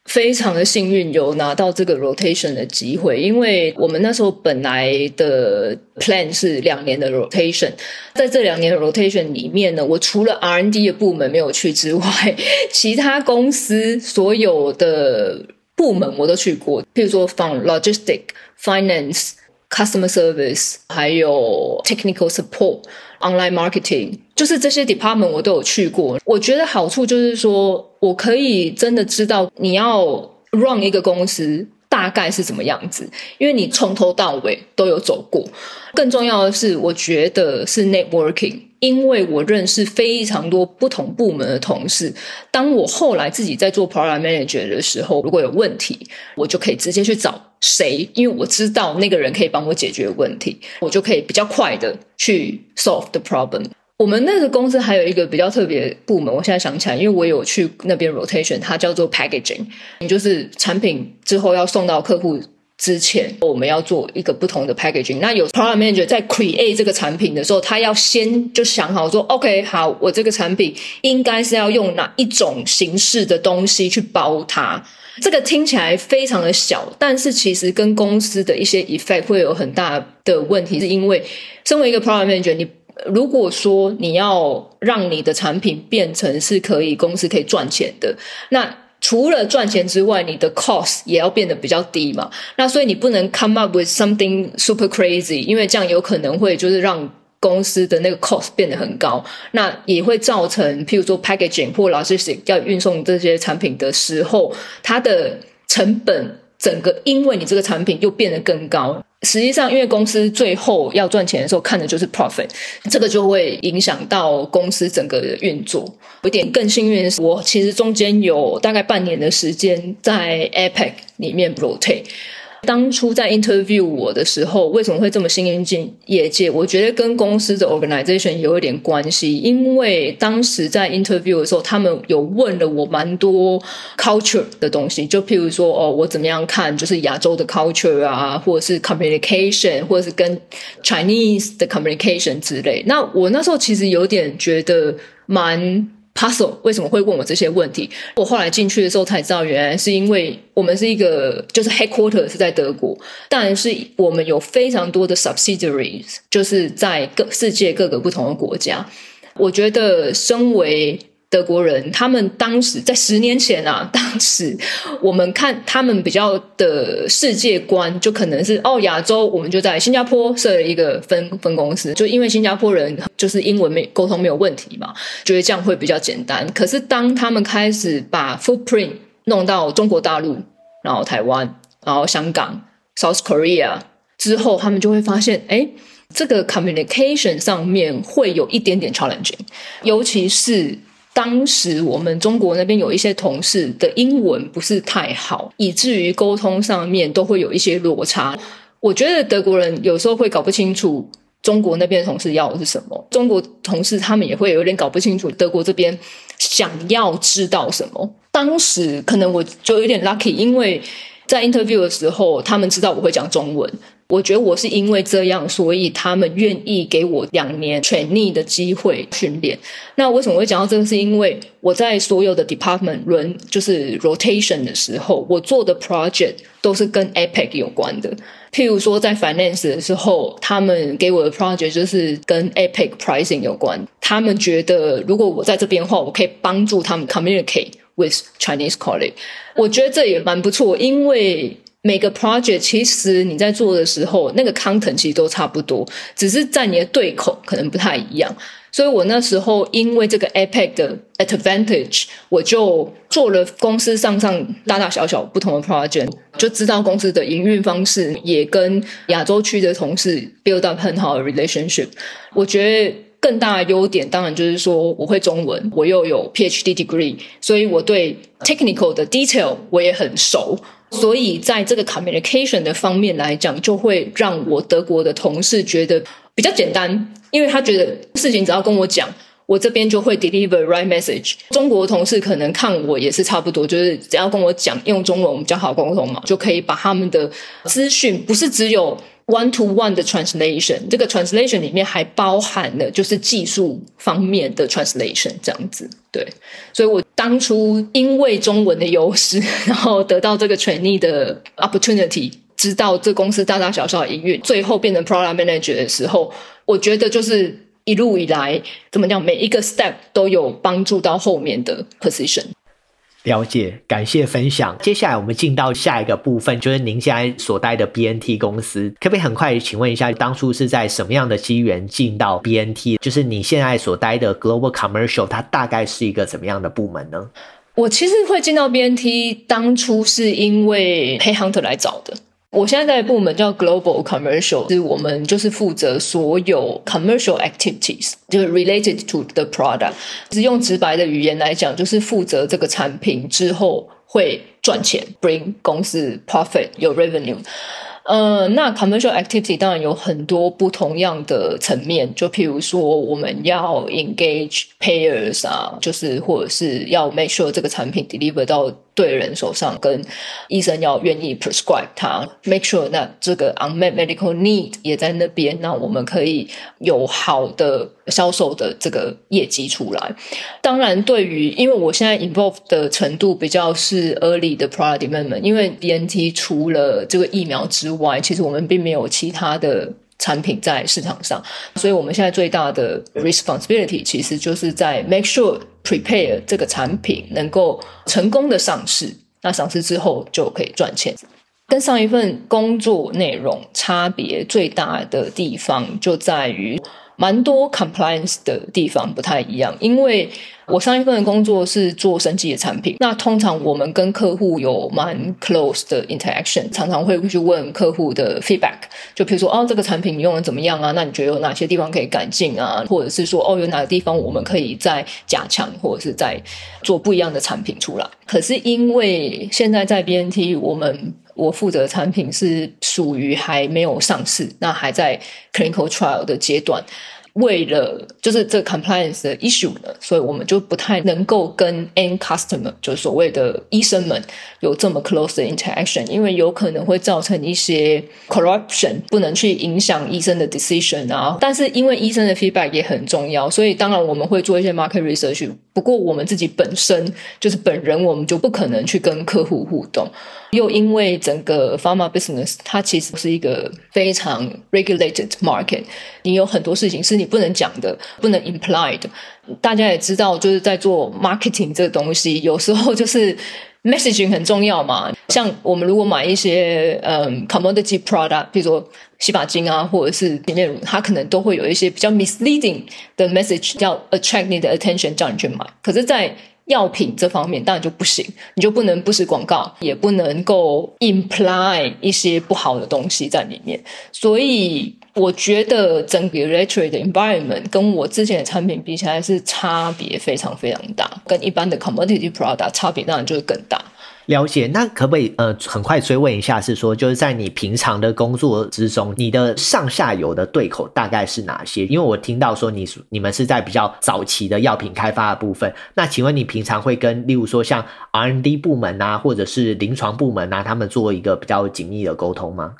非常的幸运，有拿到这个 rotation 的机会，因为我们那时候本来的 plan 是两年的 rotation，在这两年的 rotation 里面呢，我除了 R&D 的部门没有去之外，其他公司所有的。部门我都去过，譬如说放 logistic、finance、customer service，还有 technical support、online marketing，就是这些 department 我都有去过。我觉得好处就是说，我可以真的知道你要 run 一个公司大概是怎么样子，因为你从头到尾都有走过。更重要的是，我觉得是 networking。因为我认识非常多不同部门的同事，当我后来自己在做 product manager 的时候，如果有问题，我就可以直接去找谁，因为我知道那个人可以帮我解决问题，我就可以比较快的去 solve the problem。我们那个公司还有一个比较特别部门，我现在想起来，因为我有去那边 rotation，它叫做 packaging，也就是产品之后要送到客户。之前我们要做一个不同的 packaging，那有 product manager 在 create 这个产品的时候，他要先就想好说，OK，好，我这个产品应该是要用哪一种形式的东西去包它。这个听起来非常的小，但是其实跟公司的一些 effect 会有很大的问题，是因为身为一个 product manager，你如果说你要让你的产品变成是可以公司可以赚钱的，那除了赚钱之外，你的 cost 也要变得比较低嘛。那所以你不能 come up with something super crazy，因为这样有可能会就是让公司的那个 cost 变得很高，那也会造成譬如说 packaging 或 logistics 要运送这些产品的时候，它的成本整个因为你这个产品又变得更高。实际上，因为公司最后要赚钱的时候，看的就是 profit，这个就会影响到公司整个的运作。有点更幸运的是，我其实中间有大概半年的时间在 APAC 里面 rotate。当初在 interview 我的时候，为什么会这么幸运进业界？我觉得跟公司的 organization 有一点关系。因为当时在 interview 的时候，他们有问了我蛮多 culture 的东西，就譬如说，哦，我怎么样看就是亚洲的 culture 啊，或者是 communication，或者是跟 Chinese 的 communication 之类。那我那时候其实有点觉得蛮。Puzzle 为什么会问我这些问题？我后来进去的时候才知道，原来是因为我们是一个就是 headquarter 是在德国，但是我们有非常多的 subsidiaries，就是在各世界各个不同的国家。我觉得身为德国人，他们当时在十年前啊，当时我们看他们比较的世界观，就可能是哦，亚洲我们就在新加坡设了一个分分公司，就因为新加坡人就是英文没沟通没有问题嘛，觉得这样会比较简单。可是当他们开始把 footprint 弄到中国大陆，然后台湾，然后香港 South Korea 之后，他们就会发现，哎，这个 communication 上面会有一点点 challenging，尤其是。当时我们中国那边有一些同事的英文不是太好，以至于沟通上面都会有一些落差。我觉得德国人有时候会搞不清楚中国那边的同事要的是什么，中国同事他们也会有点搞不清楚德国这边想要知道什么。当时可能我就有点 lucky，因为在 interview 的时候，他们知道我会讲中文。我觉得我是因为这样，所以他们愿意给我两年 trainee 的机会训练。那为什么会讲到这个？是因为我在所有的 department 轮就是 rotation 的时候，我做的 project 都是跟 APAC 有关的。譬如说在 finance 的时候，他们给我的 project 就是跟 APAC pricing 有关。他们觉得如果我在这边的话，我可以帮助他们 communicate with Chinese colleague。我觉得这也蛮不错，因为。每个 project 其实你在做的时候，那个 content 其实都差不多，只是在你的对口可能不太一样。所以我那时候因为这个 APAC 的 advantage，我就做了公司上上大大小小不同的 project，就知道公司的营运方式，也跟亚洲区的同事 build up 很好的 relationship。我觉得更大的优点当然就是说我会中文，我又有 PhD degree，所以我对 technical 的 detail 我也很熟。所以，在这个 communication 的方面来讲，就会让我德国的同事觉得比较简单，因为他觉得事情只要跟我讲，我这边就会 deliver right message。中国同事可能看我也是差不多，就是只要跟我讲，用中文我们比较好沟通嘛，就可以把他们的资讯不是只有。one to one 的 translation，这个 translation 里面还包含了就是技术方面的 translation 这样子，对，所以我当初因为中文的优势，然后得到这个权利的 opportunity，知道这公司大大小小的营运，最后变成 product manager 的时候，我觉得就是一路以来怎么讲，每一个 step 都有帮助到后面的 position。了解，感谢分享。接下来我们进到下一个部分，就是您现在所待的 BNT 公司，可不可以很快请问一下，当初是在什么样的机缘进到 BNT？就是你现在所待的 Global Commercial，它大概是一个怎么样的部门呢？我其实会进到 BNT，当初是因为 Headhunter 来找的。我现在在部门叫 Global Commercial，是我们就是负责所有 commercial activities，就是 related to the product。只用直白的语言来讲，就是负责这个产品之后会赚钱，bring 公司 profit 有 revenue。呃，那 commercial activity 当然有很多不同样的层面，就譬如说我们要 engage payers 啊，就是或者是要 make sure 这个产品 deliver 到。对人手上，跟医生要愿意 prescribe 它，make sure 那这个 unmet medical need 也在那边，那我们可以有好的销售的这个业绩出来。当然，对于因为我现在 involve 的程度比较是 early 的 product development，因为 BNT 除了这个疫苗之外，其实我们并没有其他的。产品在市场上，所以我们现在最大的 responsibility 其实就是在 make sure prepare 这个产品能够成功的上市，那上市之后就可以赚钱。跟上一份工作内容差别最大的地方就在于，蛮多 compliance 的地方不太一样，因为。我上一份的工作是做升级的产品，那通常我们跟客户有蛮 close 的 interaction，常常会去问客户的 feedback，就比如说哦，这个产品你用的怎么样啊？那你觉得有哪些地方可以改进啊？或者是说哦，有哪个地方我们可以再加强，或者是再做不一样的产品出来？可是因为现在在 BNT，我们我负责的产品是属于还没有上市，那还在 clinical trial 的阶段。为了就是这个 compliance 的 issue 呢，所以我们就不太能够跟 end customer，就是所谓的医生们有这么 close 的 interaction，因为有可能会造成一些 corruption，不能去影响医生的 decision 啊。但是因为医生的 feedback 也很重要，所以当然我们会做一些 market research。不过我们自己本身就是本人，我们就不可能去跟客户互动。又因为整个 pharma business 它其实是一个非常 regulated market，你有很多事情是你不能讲的，不能 imply 的。大家也知道，就是在做 marketing 这个东西，有时候就是 messaging 很重要嘛。像我们如果买一些嗯 commodity product，比如说洗发精啊，或者是洗面乳，它可能都会有一些比较 misleading 的 message，叫 attract 你的 attention，叫你去买。可是，在药品这方面当然就不行，你就不能不实广告，也不能够 imply 一些不好的东西在里面。所以我觉得整个 regulatory 的 environment 跟我之前的产品比起来是差别非常非常大，跟一般的 commodity product 差别当然就是更大。了解，那可不可以呃很快追问一下，是说就是在你平常的工作之中，你的上下游的对口大概是哪些？因为我听到说你你们是在比较早期的药品开发的部分，那请问你平常会跟例如说像 R N D 部门啊，或者是临床部门啊，他们做一个比较紧密的沟通吗？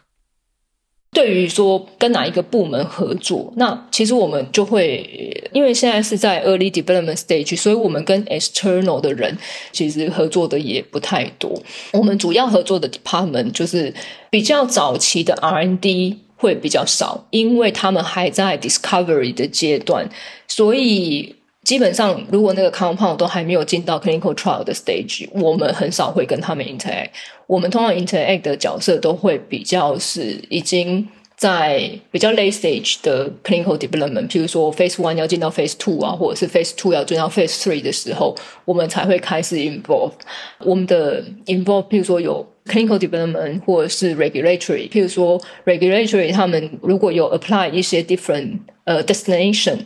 对于说跟哪一个部门合作，那其实我们就会，因为现在是在 early development stage，所以我们跟 external 的人其实合作的也不太多。我们主要合作的 department 就是比较早期的 R&D 会比较少，因为他们还在 discovery 的阶段，所以。基本上，如果那个 compound 都还没有进到 clinical trial 的 stage，我们很少会跟他们 interact。我们通常 interact 的角色都会比较是已经在比较 late stage 的 clinical development，譬如说 phase one 要进到 phase two 啊，或者是 phase two 要进到 phase three 的时候，我们才会开始 involve。我们的 involve，譬如说有 clinical development 或者是 regulatory，譬如说 regulatory，他们如果有 apply 一些 different 呃 destination。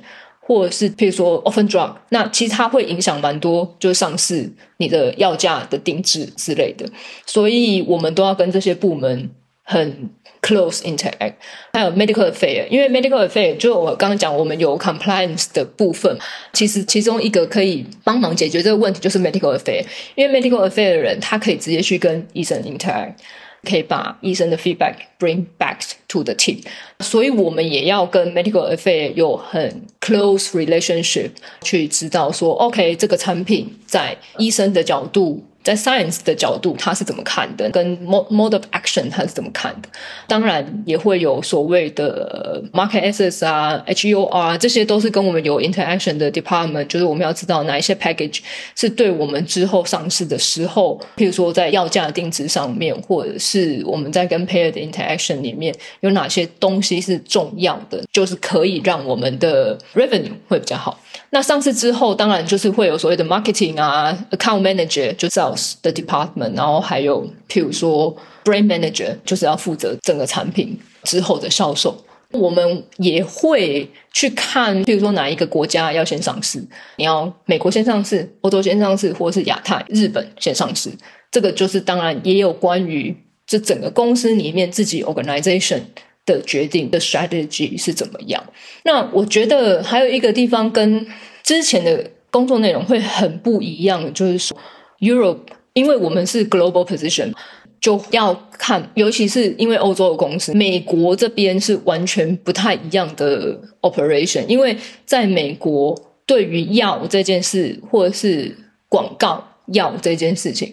或者是譬如说 orphan drug，那其实它会影响蛮多，就是上市你的药价的定制之类的，所以我们都要跟这些部门很 close interact。还有 medical affair，因为 medical affair 就我刚刚讲，我们有 compliance 的部分，其实其中一个可以帮忙解决这个问题就是 medical affair，因为 medical affair 的人他可以直接去跟医生 interact。可以把医生的 feedback bring back to the team，所以我们也要跟 medical affair 有很 close relationship，去知道说，OK，这个产品在医生的角度在 science 的角度，他是怎么看的？跟 mode of action 他是怎么看的？当然也会有所谓的 market access 啊 H U R 这些都是跟我们有 interaction 的 department，就是我们要知道哪一些 package 是对我们之后上市的时候，譬如说在要价定值上面，或者是我们在跟 payer 的 interaction 里面有哪些东西是重要的，就是可以让我们的 revenue 会比较好。那上市之后，当然就是会有所谓的 marketing 啊，account manager 就 sales 的 department，然后还有譬如说 brand manager，就是要负责整个产品之后的销售。我们也会去看，譬如说哪一个国家要先上市，你要美国先上市，欧洲先上市，或是亚太、日本先上市。这个就是当然也有关于这整个公司里面自己 organization。的决定的 strategy 是怎么样？那我觉得还有一个地方跟之前的工作内容会很不一样，就是说 Europe，因为我们是 global position，就要看，尤其是因为欧洲的公司，美国这边是完全不太一样的 operation，因为在美国对于药这件事或者是广告药这件事情，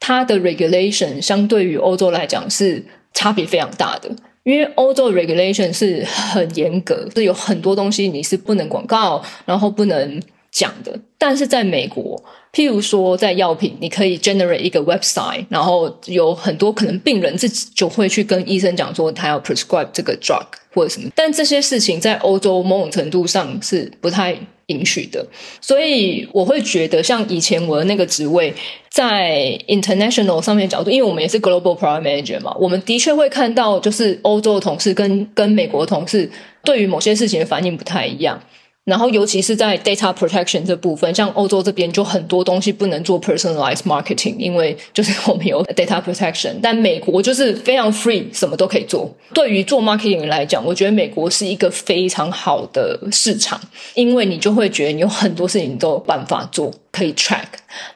它的 regulation 相对于欧洲来讲是差别非常大的。因为欧洲的 regulation 是很严格，是有很多东西你是不能广告，然后不能讲的。但是在美国，譬如说在药品，你可以 generate 一个 website，然后有很多可能病人自己就会去跟医生讲说他要 prescribe 这个 drug 或者什么。但这些事情在欧洲某种程度上是不太允许的，所以我会觉得，像以前我的那个职位，在 international 上面角度，因为我们也是 global product manager 嘛，我们的确会看到，就是欧洲的同事跟跟美国的同事对于某些事情的反应不太一样。然后，尤其是在 data protection 这部分，像欧洲这边就很多东西不能做 personalized marketing，因为就是我们有 data protection。但美国就是非常 free，什么都可以做。对于做 marketing 来讲，我觉得美国是一个非常好的市场，因为你就会觉得你有很多事情都有办法做，可以 track。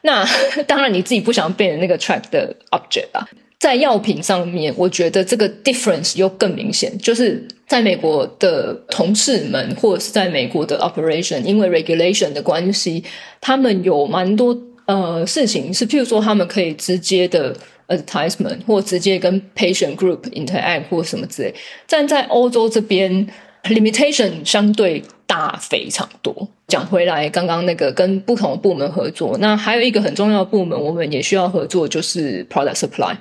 那 当然你自己不想变成那个 track 的 object 啊。在药品上面，我觉得这个 difference 又更明显，就是在美国的同事们，或者是在美国的 operation，因为 regulation 的关系，他们有蛮多呃事情是，譬如说他们可以直接的 advertisement，或直接跟 patient group interact 或什么之类。站在欧洲这边，limitation 相对大非常多。讲回来，刚刚那个跟不同的部门合作，那还有一个很重要的部门，我们也需要合作，就是 product supply，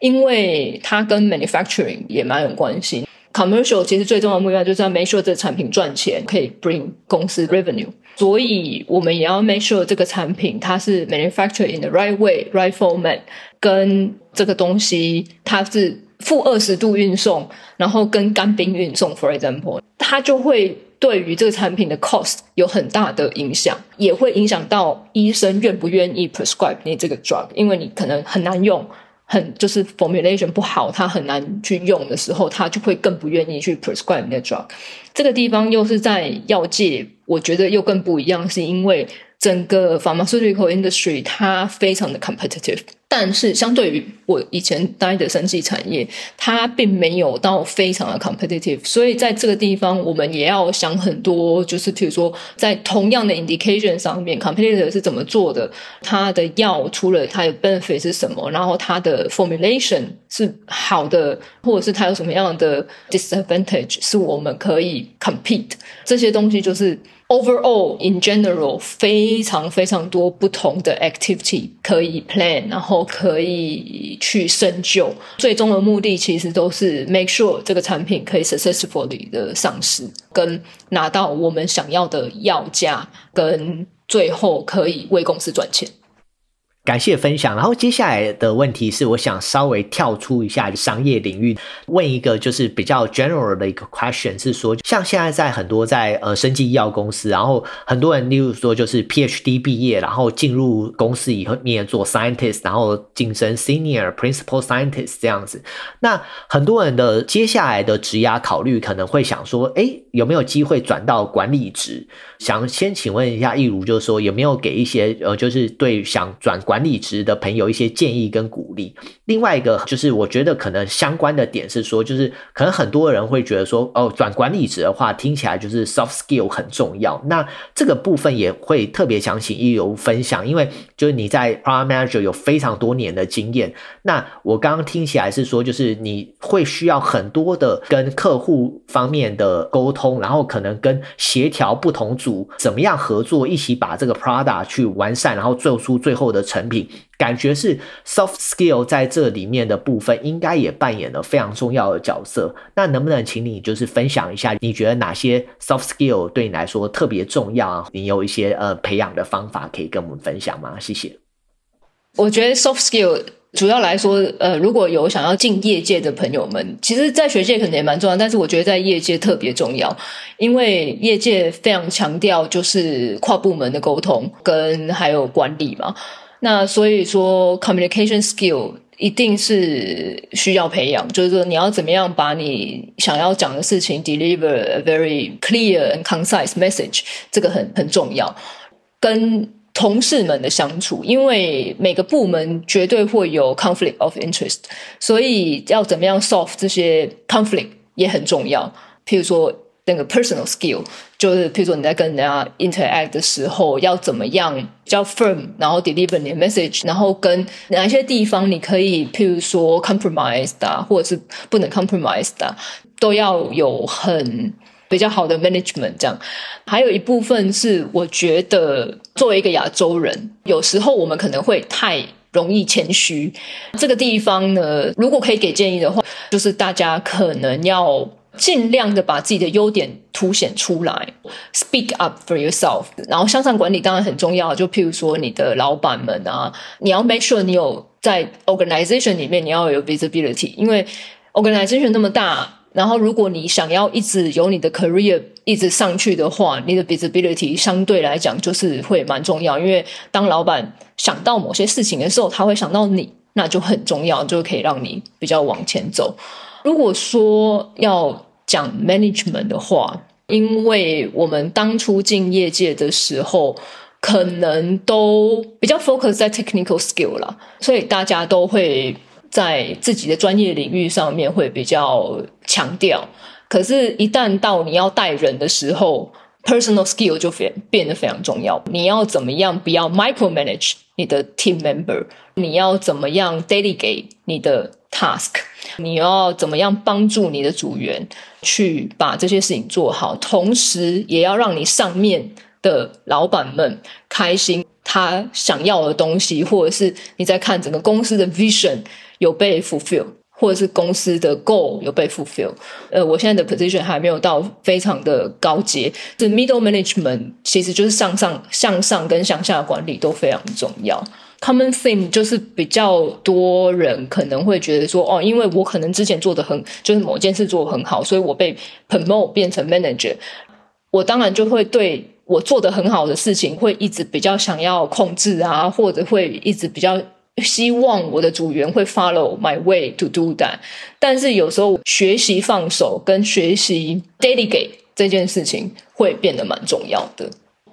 因为它跟 manufacturing 也蛮有关系。Commercial 其实最重要的目标就是要 make sure 这个产品赚钱，可以 bring 公司 revenue，所以我们也要 make sure 这个产品它是 manufactured in the right way, right format，跟这个东西它是负二十度运送，然后跟干冰运送，for example，它就会。对于这个产品的 cost 有很大的影响，也会影响到医生愿不愿意 prescribe 你这个 drug，因为你可能很难用，很就是 formulation 不好，他很难去用的时候，他就会更不愿意去 prescribe 你的 drug。这个地方又是在药界，我觉得又更不一样，是因为。整个 pharmaceutical industry 它非常的 competitive，但是相对于我以前待的生技产业，它并没有到非常的 competitive。所以在这个地方，我们也要想很多，就是比如说在同样的 indication 上面，competitor 是怎么做的，它的药除了它的 benefit 是什么，然后它的 formulation 是好的，或者是它有什么样的 disadvantage，是我们可以 compete 这些东西就是。Overall, in general，非常非常多不同的 activity 可以 plan，然后可以去深究。最终的目的其实都是 make sure 这个产品可以 successfully 的上市，跟拿到我们想要的要价，跟最后可以为公司赚钱。感谢分享，然后接下来的问题是，我想稍微跳出一下商业领域，问一个就是比较 general 的一个 question，是说，像现在在很多在呃生技医药公司，然后很多人例如说就是 PhD 毕业，然后进入公司以后面做 scientist，然后晋升 senior principal scientist 这样子，那很多人的接下来的职涯考虑可能会想说，诶，有没有机会转到管理职？想先请问一下益如，就是说有没有给一些呃，就是对想转管理职的朋友一些建议跟鼓励。另外一个就是，我觉得可能相关的点是说，就是可能很多人会觉得说，哦，转管理职的话，听起来就是 soft skill 很重要。那这个部分也会特别想请依柔分享，因为就是你在 Product Manager 有非常多年的经验。那我刚刚听起来是说，就是你会需要很多的跟客户方面的沟通，然后可能跟协调不同组怎么样合作，一起把这个 product 去完善，然后做出最后的成品。感觉是 soft skill 在这里面的部分，应该也扮演了非常重要的角色。那能不能请你就是分享一下，你觉得哪些 soft skill 对你来说特别重要啊？你有一些呃培养的方法可以跟我们分享吗？谢谢。我觉得 soft skill 主要来说，呃，如果有想要进业界的朋友们，其实，在学界可能也蛮重要，但是我觉得在业界特别重要，因为业界非常强调就是跨部门的沟通跟还有管理嘛。那所以说，communication skill 一定是需要培养，就是说你要怎么样把你想要讲的事情 deliver a very clear and concise message，这个很很重要。跟同事们的相处，因为每个部门绝对会有 conflict of interest，所以要怎么样 solve 这些 conflict 也很重要。譬如说。那个 personal skill 就是，譬如说你在跟人家 interact 的时候，要怎么样比较 firm，然后 deliver 你的 message，然后跟哪些地方你可以，譬如说 compromise 的，或者是不能 compromise 的，都要有很比较好的 management。这样，还有一部分是，我觉得作为一个亚洲人，有时候我们可能会太容易谦虚。这个地方呢，如果可以给建议的话，就是大家可能要。尽量的把自己的优点凸显出来，speak up for yourself。然后向上管理当然很重要，就譬如说你的老板们啊，你要 make sure 你有在 organization 里面你要有 visibility，因为 organization 那么大，然后如果你想要一直有你的 career 一直上去的话，你的 visibility 相对来讲就是会蛮重要，因为当老板想到某些事情的时候，他会想到你，那就很重要，就可以让你比较往前走。如果说要讲 management 的话，因为我们当初进业界的时候，可能都比较 focus 在 technical skill 啦，所以大家都会在自己的专业领域上面会比较强调。可是，一旦到你要带人的时候，personal skill 就变变得非常重要。你要怎么样不要 micromanage 你的 team member？你要怎么样 delegate 你的 task？你要怎么样帮助你的组员去把这些事情做好，同时也要让你上面的老板们开心，他想要的东西，或者是你在看整个公司的 vision 有被 fulfill，或者是公司的 goal 有被 fulfill。呃，我现在的 position 还没有到非常的高阶，这 middle management 其实就是向上、向上跟向下管理都非常重要。Common theme 就是比较多人可能会觉得说，哦，因为我可能之前做的很，就是某件事做得很好，所以我被 promote 变成 manager，我当然就会对我做的很好的事情会一直比较想要控制啊，或者会一直比较希望我的组员会 follow my way to do that。但是有时候学习放手跟学习 delegate 这件事情会变得蛮重要的。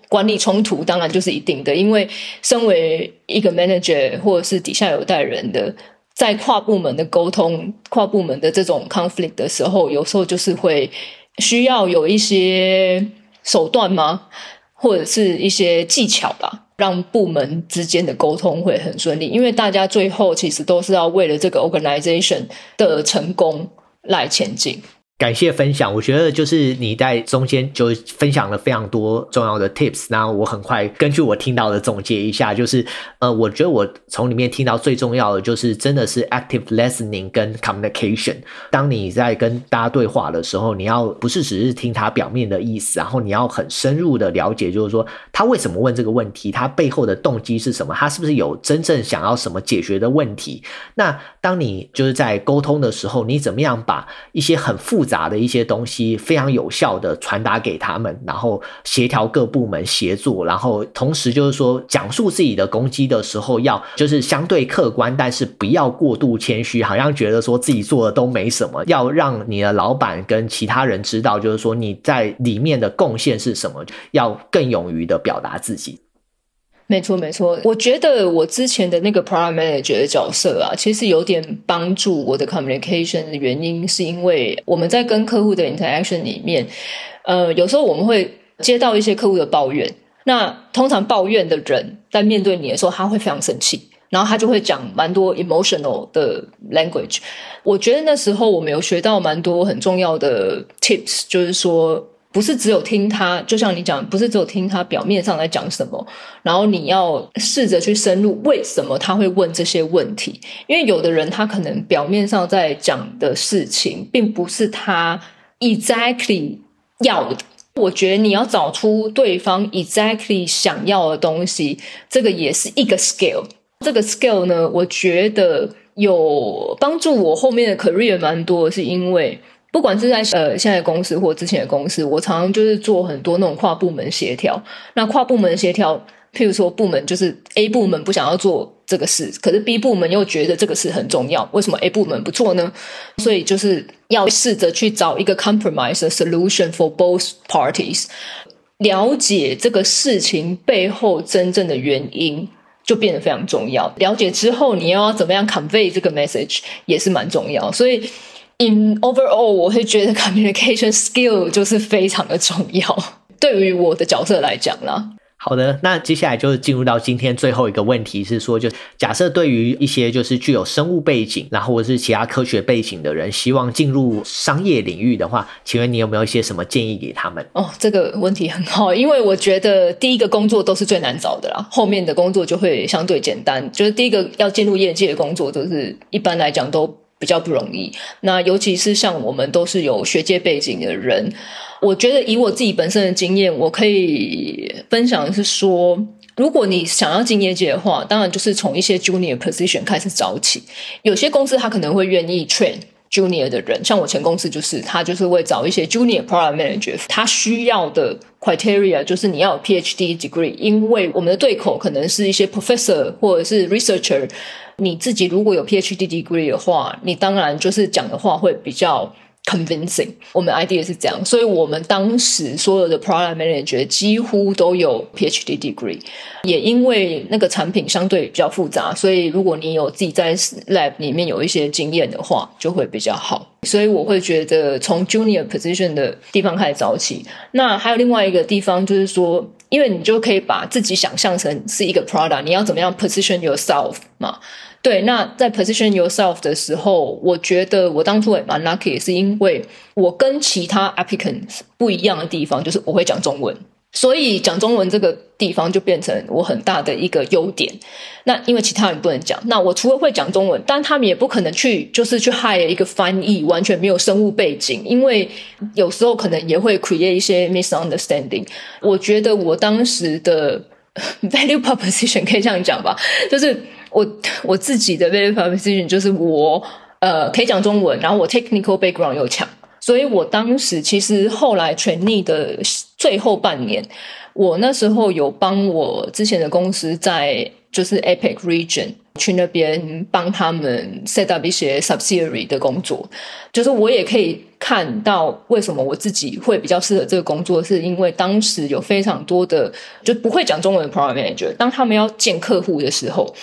管理冲突当然就是一定的，因为身为一个 manager 或者是底下有带人的，在跨部门的沟通、跨部门的这种 conflict 的时候，有时候就是会需要有一些手段吗？或者是一些技巧吧，让部门之间的沟通会很顺利。因为大家最后其实都是要为了这个 organization 的成功来前进。感谢分享，我觉得就是你在中间就分享了非常多重要的 tips，那我很快根据我听到的总结一下，就是呃，我觉得我从里面听到最重要的就是真的是 active listening 跟 communication。当你在跟大家对话的时候，你要不是只是听他表面的意思，然后你要很深入的了解，就是说他为什么问这个问题，他背后的动机是什么，他是不是有真正想要什么解决的问题。那当你就是在沟通的时候，你怎么样把一些很复杂的一些东西非常有效的传达给他们，然后协调各部门协作，然后同时就是说讲述自己的攻击的时候，要就是相对客观，但是不要过度谦虚，好像觉得说自己做的都没什么，要让你的老板跟其他人知道，就是说你在里面的贡献是什么，要更勇于的表达自己。没错，没错。我觉得我之前的那个 product manager 的角色啊，其实有点帮助我的 communication 的原因，是因为我们在跟客户的 interaction 里面，呃，有时候我们会接到一些客户的抱怨。那通常抱怨的人在面对你的时候，他会非常生气，然后他就会讲蛮多 emotional 的 language。我觉得那时候我们有学到蛮多很重要的 tips，就是说。不是只有听他，就像你讲，不是只有听他表面上在讲什么，然后你要试着去深入，为什么他会问这些问题？因为有的人他可能表面上在讲的事情，并不是他 exactly 要的。我觉得你要找出对方 exactly 想要的东西，这个也是一个 skill。这个 skill 呢，我觉得有帮助我后面的 career 蛮多，是因为。不管是在呃现在的公司或之前的公司，我常常就是做很多那种跨部门协调。那跨部门协调，譬如说部门就是 A 部门不想要做这个事，可是 B 部门又觉得这个事很重要，为什么 A 部门不做呢？所以就是要试着去找一个 compromise solution for both parties，了解这个事情背后真正的原因，就变得非常重要。了解之后，你要怎么样 convey 这个 message 也是蛮重要，所以。In overall，我会觉得 communication skill 就是非常的重要，对于我的角色来讲啦。好的，那接下来就是进入到今天最后一个问题，是说，就假设对于一些就是具有生物背景，然后或者是其他科学背景的人，希望进入商业领域的话，请问你有没有一些什么建议给他们？哦，这个问题很好，因为我觉得第一个工作都是最难找的啦，后面的工作就会相对简单。就是第一个要进入业界的工作，就是一般来讲都。比较不容易，那尤其是像我们都是有学界背景的人，我觉得以我自己本身的经验，我可以分享的是说，如果你想要进业界的话，当然就是从一些 junior position 开始找起。有些公司他可能会愿意 train junior 的人，像我前公司就是，他就是会找一些 junior product manager，他需要的 criteria 就是你要有 PhD degree，因为我们的对口可能是一些 professor 或者是 researcher。你自己如果有 PhD degree 的话，你当然就是讲的话会比较 convincing。我们 idea 是这样，所以我们当时所有的 product manager 几乎都有 PhD degree。也因为那个产品相对比较复杂，所以如果你有自己在 lab 里面有一些经验的话，就会比较好。所以我会觉得从 junior position 的地方开始找起。那还有另外一个地方就是说，因为你就可以把自己想象成是一个 product，你要怎么样 position yourself 嘛？对，那在 position yourself 的时候，我觉得我当初也蛮 lucky，是因为我跟其他 applicants 不一样的地方，就是我会讲中文，所以讲中文这个地方就变成我很大的一个优点。那因为其他人不能讲，那我除了会讲中文，但他们也不可能去就是去 hire 一个翻译，完全没有生物背景，因为有时候可能也会 create 一些 misunderstanding。我觉得我当时的 value proposition 可以这样讲吧，就是。我 我自己的 value proposition 就是我呃可以讲中文，然后我 technical background 又强，所以我当时其实后来 trainee 的最后半年，我那时候有帮我之前的公司在就是 APAC region 去那边帮他们 set up 一些 subsidiary 的工作，就是我也可以看到为什么我自己会比较适合这个工作，是因为当时有非常多的就不会讲中文的 product manager，当他们要见客户的时候。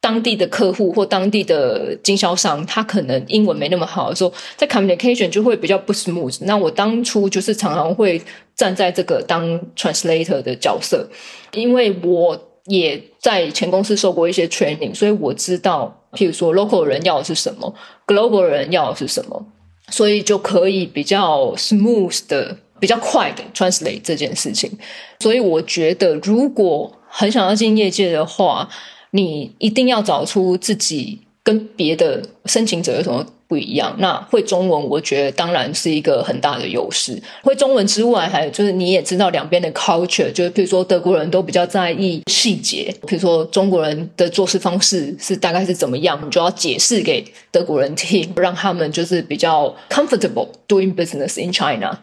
当地的客户或当地的经销商，他可能英文没那么好的时候，在 communication 就会比较不 smooth。那我当初就是常常会站在这个当 translator 的角色，因为我也在前公司受过一些 training，所以我知道，譬如说 local 人要的是什么，global 人要的是什么，所以就可以比较 smooth 的、比较快的 translate 这件事情。所以我觉得，如果很想要进业界的话，你一定要找出自己跟别的申请者有什么不一样。那会中文，我觉得当然是一个很大的优势。会中文之外，还有就是你也知道两边的 culture，就是比如说德国人都比较在意细节，比如说中国人的做事方式是大概是怎么样，你就要解释给德国人听，让他们就是比较 comfortable doing business in China。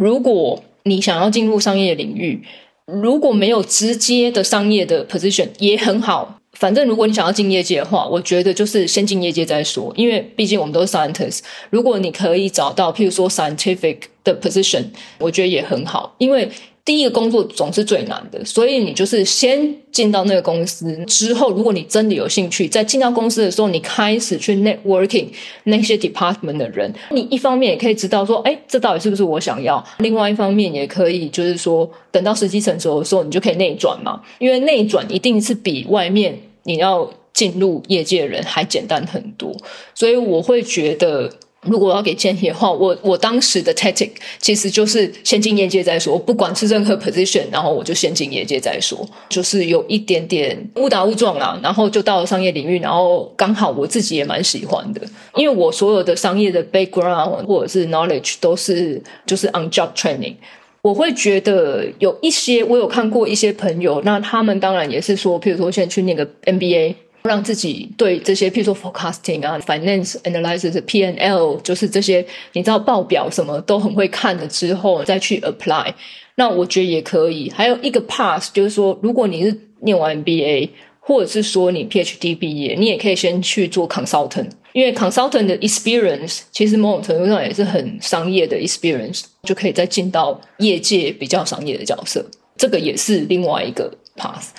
如果你想要进入商业领域，如果没有直接的商业的 position，也很好。反正如果你想要进业界的话，我觉得就是先进业界再说，因为毕竟我们都是 scientist。如果你可以找到，譬如说 scientific 的 position，我觉得也很好，因为第一个工作总是最难的，所以你就是先进到那个公司之后，如果你真的有兴趣，在进到公司的时候，你开始去 networking 那些 department 的人，你一方面也可以知道说，哎，这到底是不是我想要；另外一方面也可以就是说，等到时机成熟的时候，你就可以内转嘛，因为内转一定是比外面你要进入业界的人还简单很多，所以我会觉得。如果要给建议的话，我我当时的 tactic 其实就是先进业界再说，不管是任何 position，然后我就先进业界再说，就是有一点点误打误撞啊，然后就到了商业领域，然后刚好我自己也蛮喜欢的，因为我所有的商业的 background 或者是 knowledge 都是就是 on job training，我会觉得有一些我有看过一些朋友，那他们当然也是说，譬如说现在去那个 MBA。让自己对这些，譬如说 forecasting 啊、finance analysis、P N L，就是这些你知道报表什么都很会看了之后，再去 apply，那我觉得也可以。还有一个 pass，就是说，如果你是念完 MBA，或者是说你 PhD 毕业，你也可以先去做 consultant，因为 consultant 的 experience 其实某种程度上也是很商业的 experience，就可以再进到业界比较商业的角色，这个也是另外一个 pass。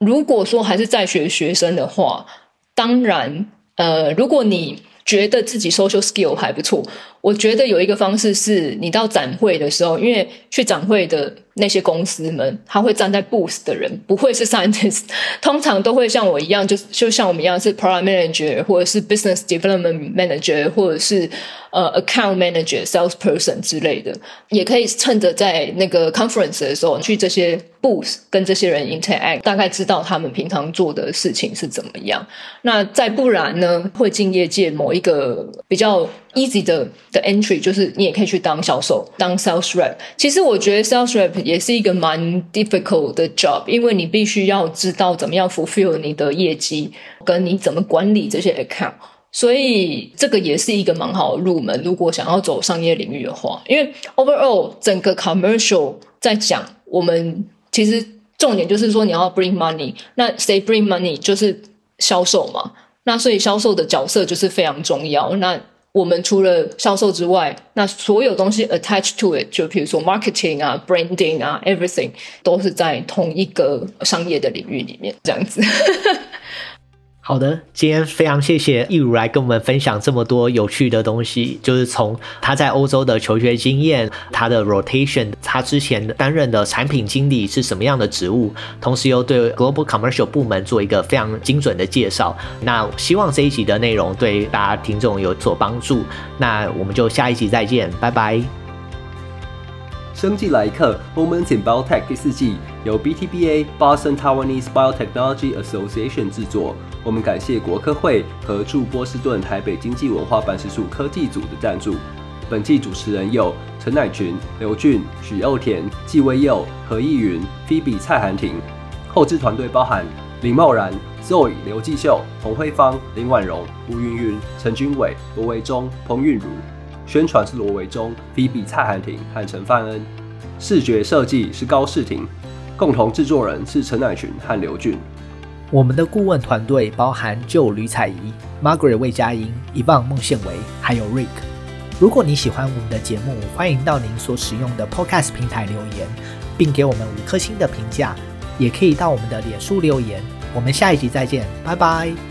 如果说还是在学学生的话，当然，呃，如果你觉得自己 social skill 还不错，我觉得有一个方式是，你到展会的时候，因为去展会的。那些公司们，他会站在 booth 的人，不会是 scientist，通常都会像我一样，就就像我们一样是 product manager，或者是 business development manager，或者是呃 account manager、sales person 之类的。也可以趁着在那个 conference 的时候，去这些 booth 跟这些人 interact，大概知道他们平常做的事情是怎么样。那再不然呢，会进业界某一个比较 easy 的的 entry，就是你也可以去当销售，当 sales rep。其实我觉得 sales rep。也是一个蛮 difficult 的 job，因为你必须要知道怎么样 fulfill 你的业绩，跟你怎么管理这些 account，所以这个也是一个蛮好的入门。如果想要走商业领域的话，因为 overall 整个 commercial 在讲，我们其实重点就是说你要 bring money，那谁 bring money 就是销售嘛，那所以销售的角色就是非常重要。那我们除了销售之外，那所有东西 attach to it，就比如说 marketing 啊、branding 啊，everything 都是在同一个商业的领域里面，这样子。好的，今天非常谢谢易如来跟我们分享这么多有趣的东西，就是从他在欧洲的求学经验，他的 rotation，他之前担任的产品经理是什么样的职务，同时又对 global commercial 部门做一个非常精准的介绍。那希望这一集的内容对大家听众有所帮助。那我们就下一集再见，拜拜。生技来一课 Moments in Biotech 第四季由 BTBA Boston Taiwanese Biotechnology Association 制作。我们感谢国科会和驻波士顿台北经济文化办事处科技组的赞助。本季主持人有陈乃群、刘俊、许佑田、纪威佑、何义云、菲比蔡涵婷。后制团队包含林茂然、Zoe、刘继秀、洪辉芳、林婉容、吴云云、陈君伟、罗维忠、彭韵如。宣传是罗维忠、菲比蔡涵婷和陈范恩。视觉设计是高世廷。共同制作人是陈乃群和刘俊。我们的顾问团队包含旧吕彩仪、Margaret 魏佳音、Yvonne 孟宪维，还有 Rick。如果你喜欢我们的节目，欢迎到您所使用的 Podcast 平台留言，并给我们五颗星的评价。也可以到我们的脸书留言。我们下一集再见，拜拜。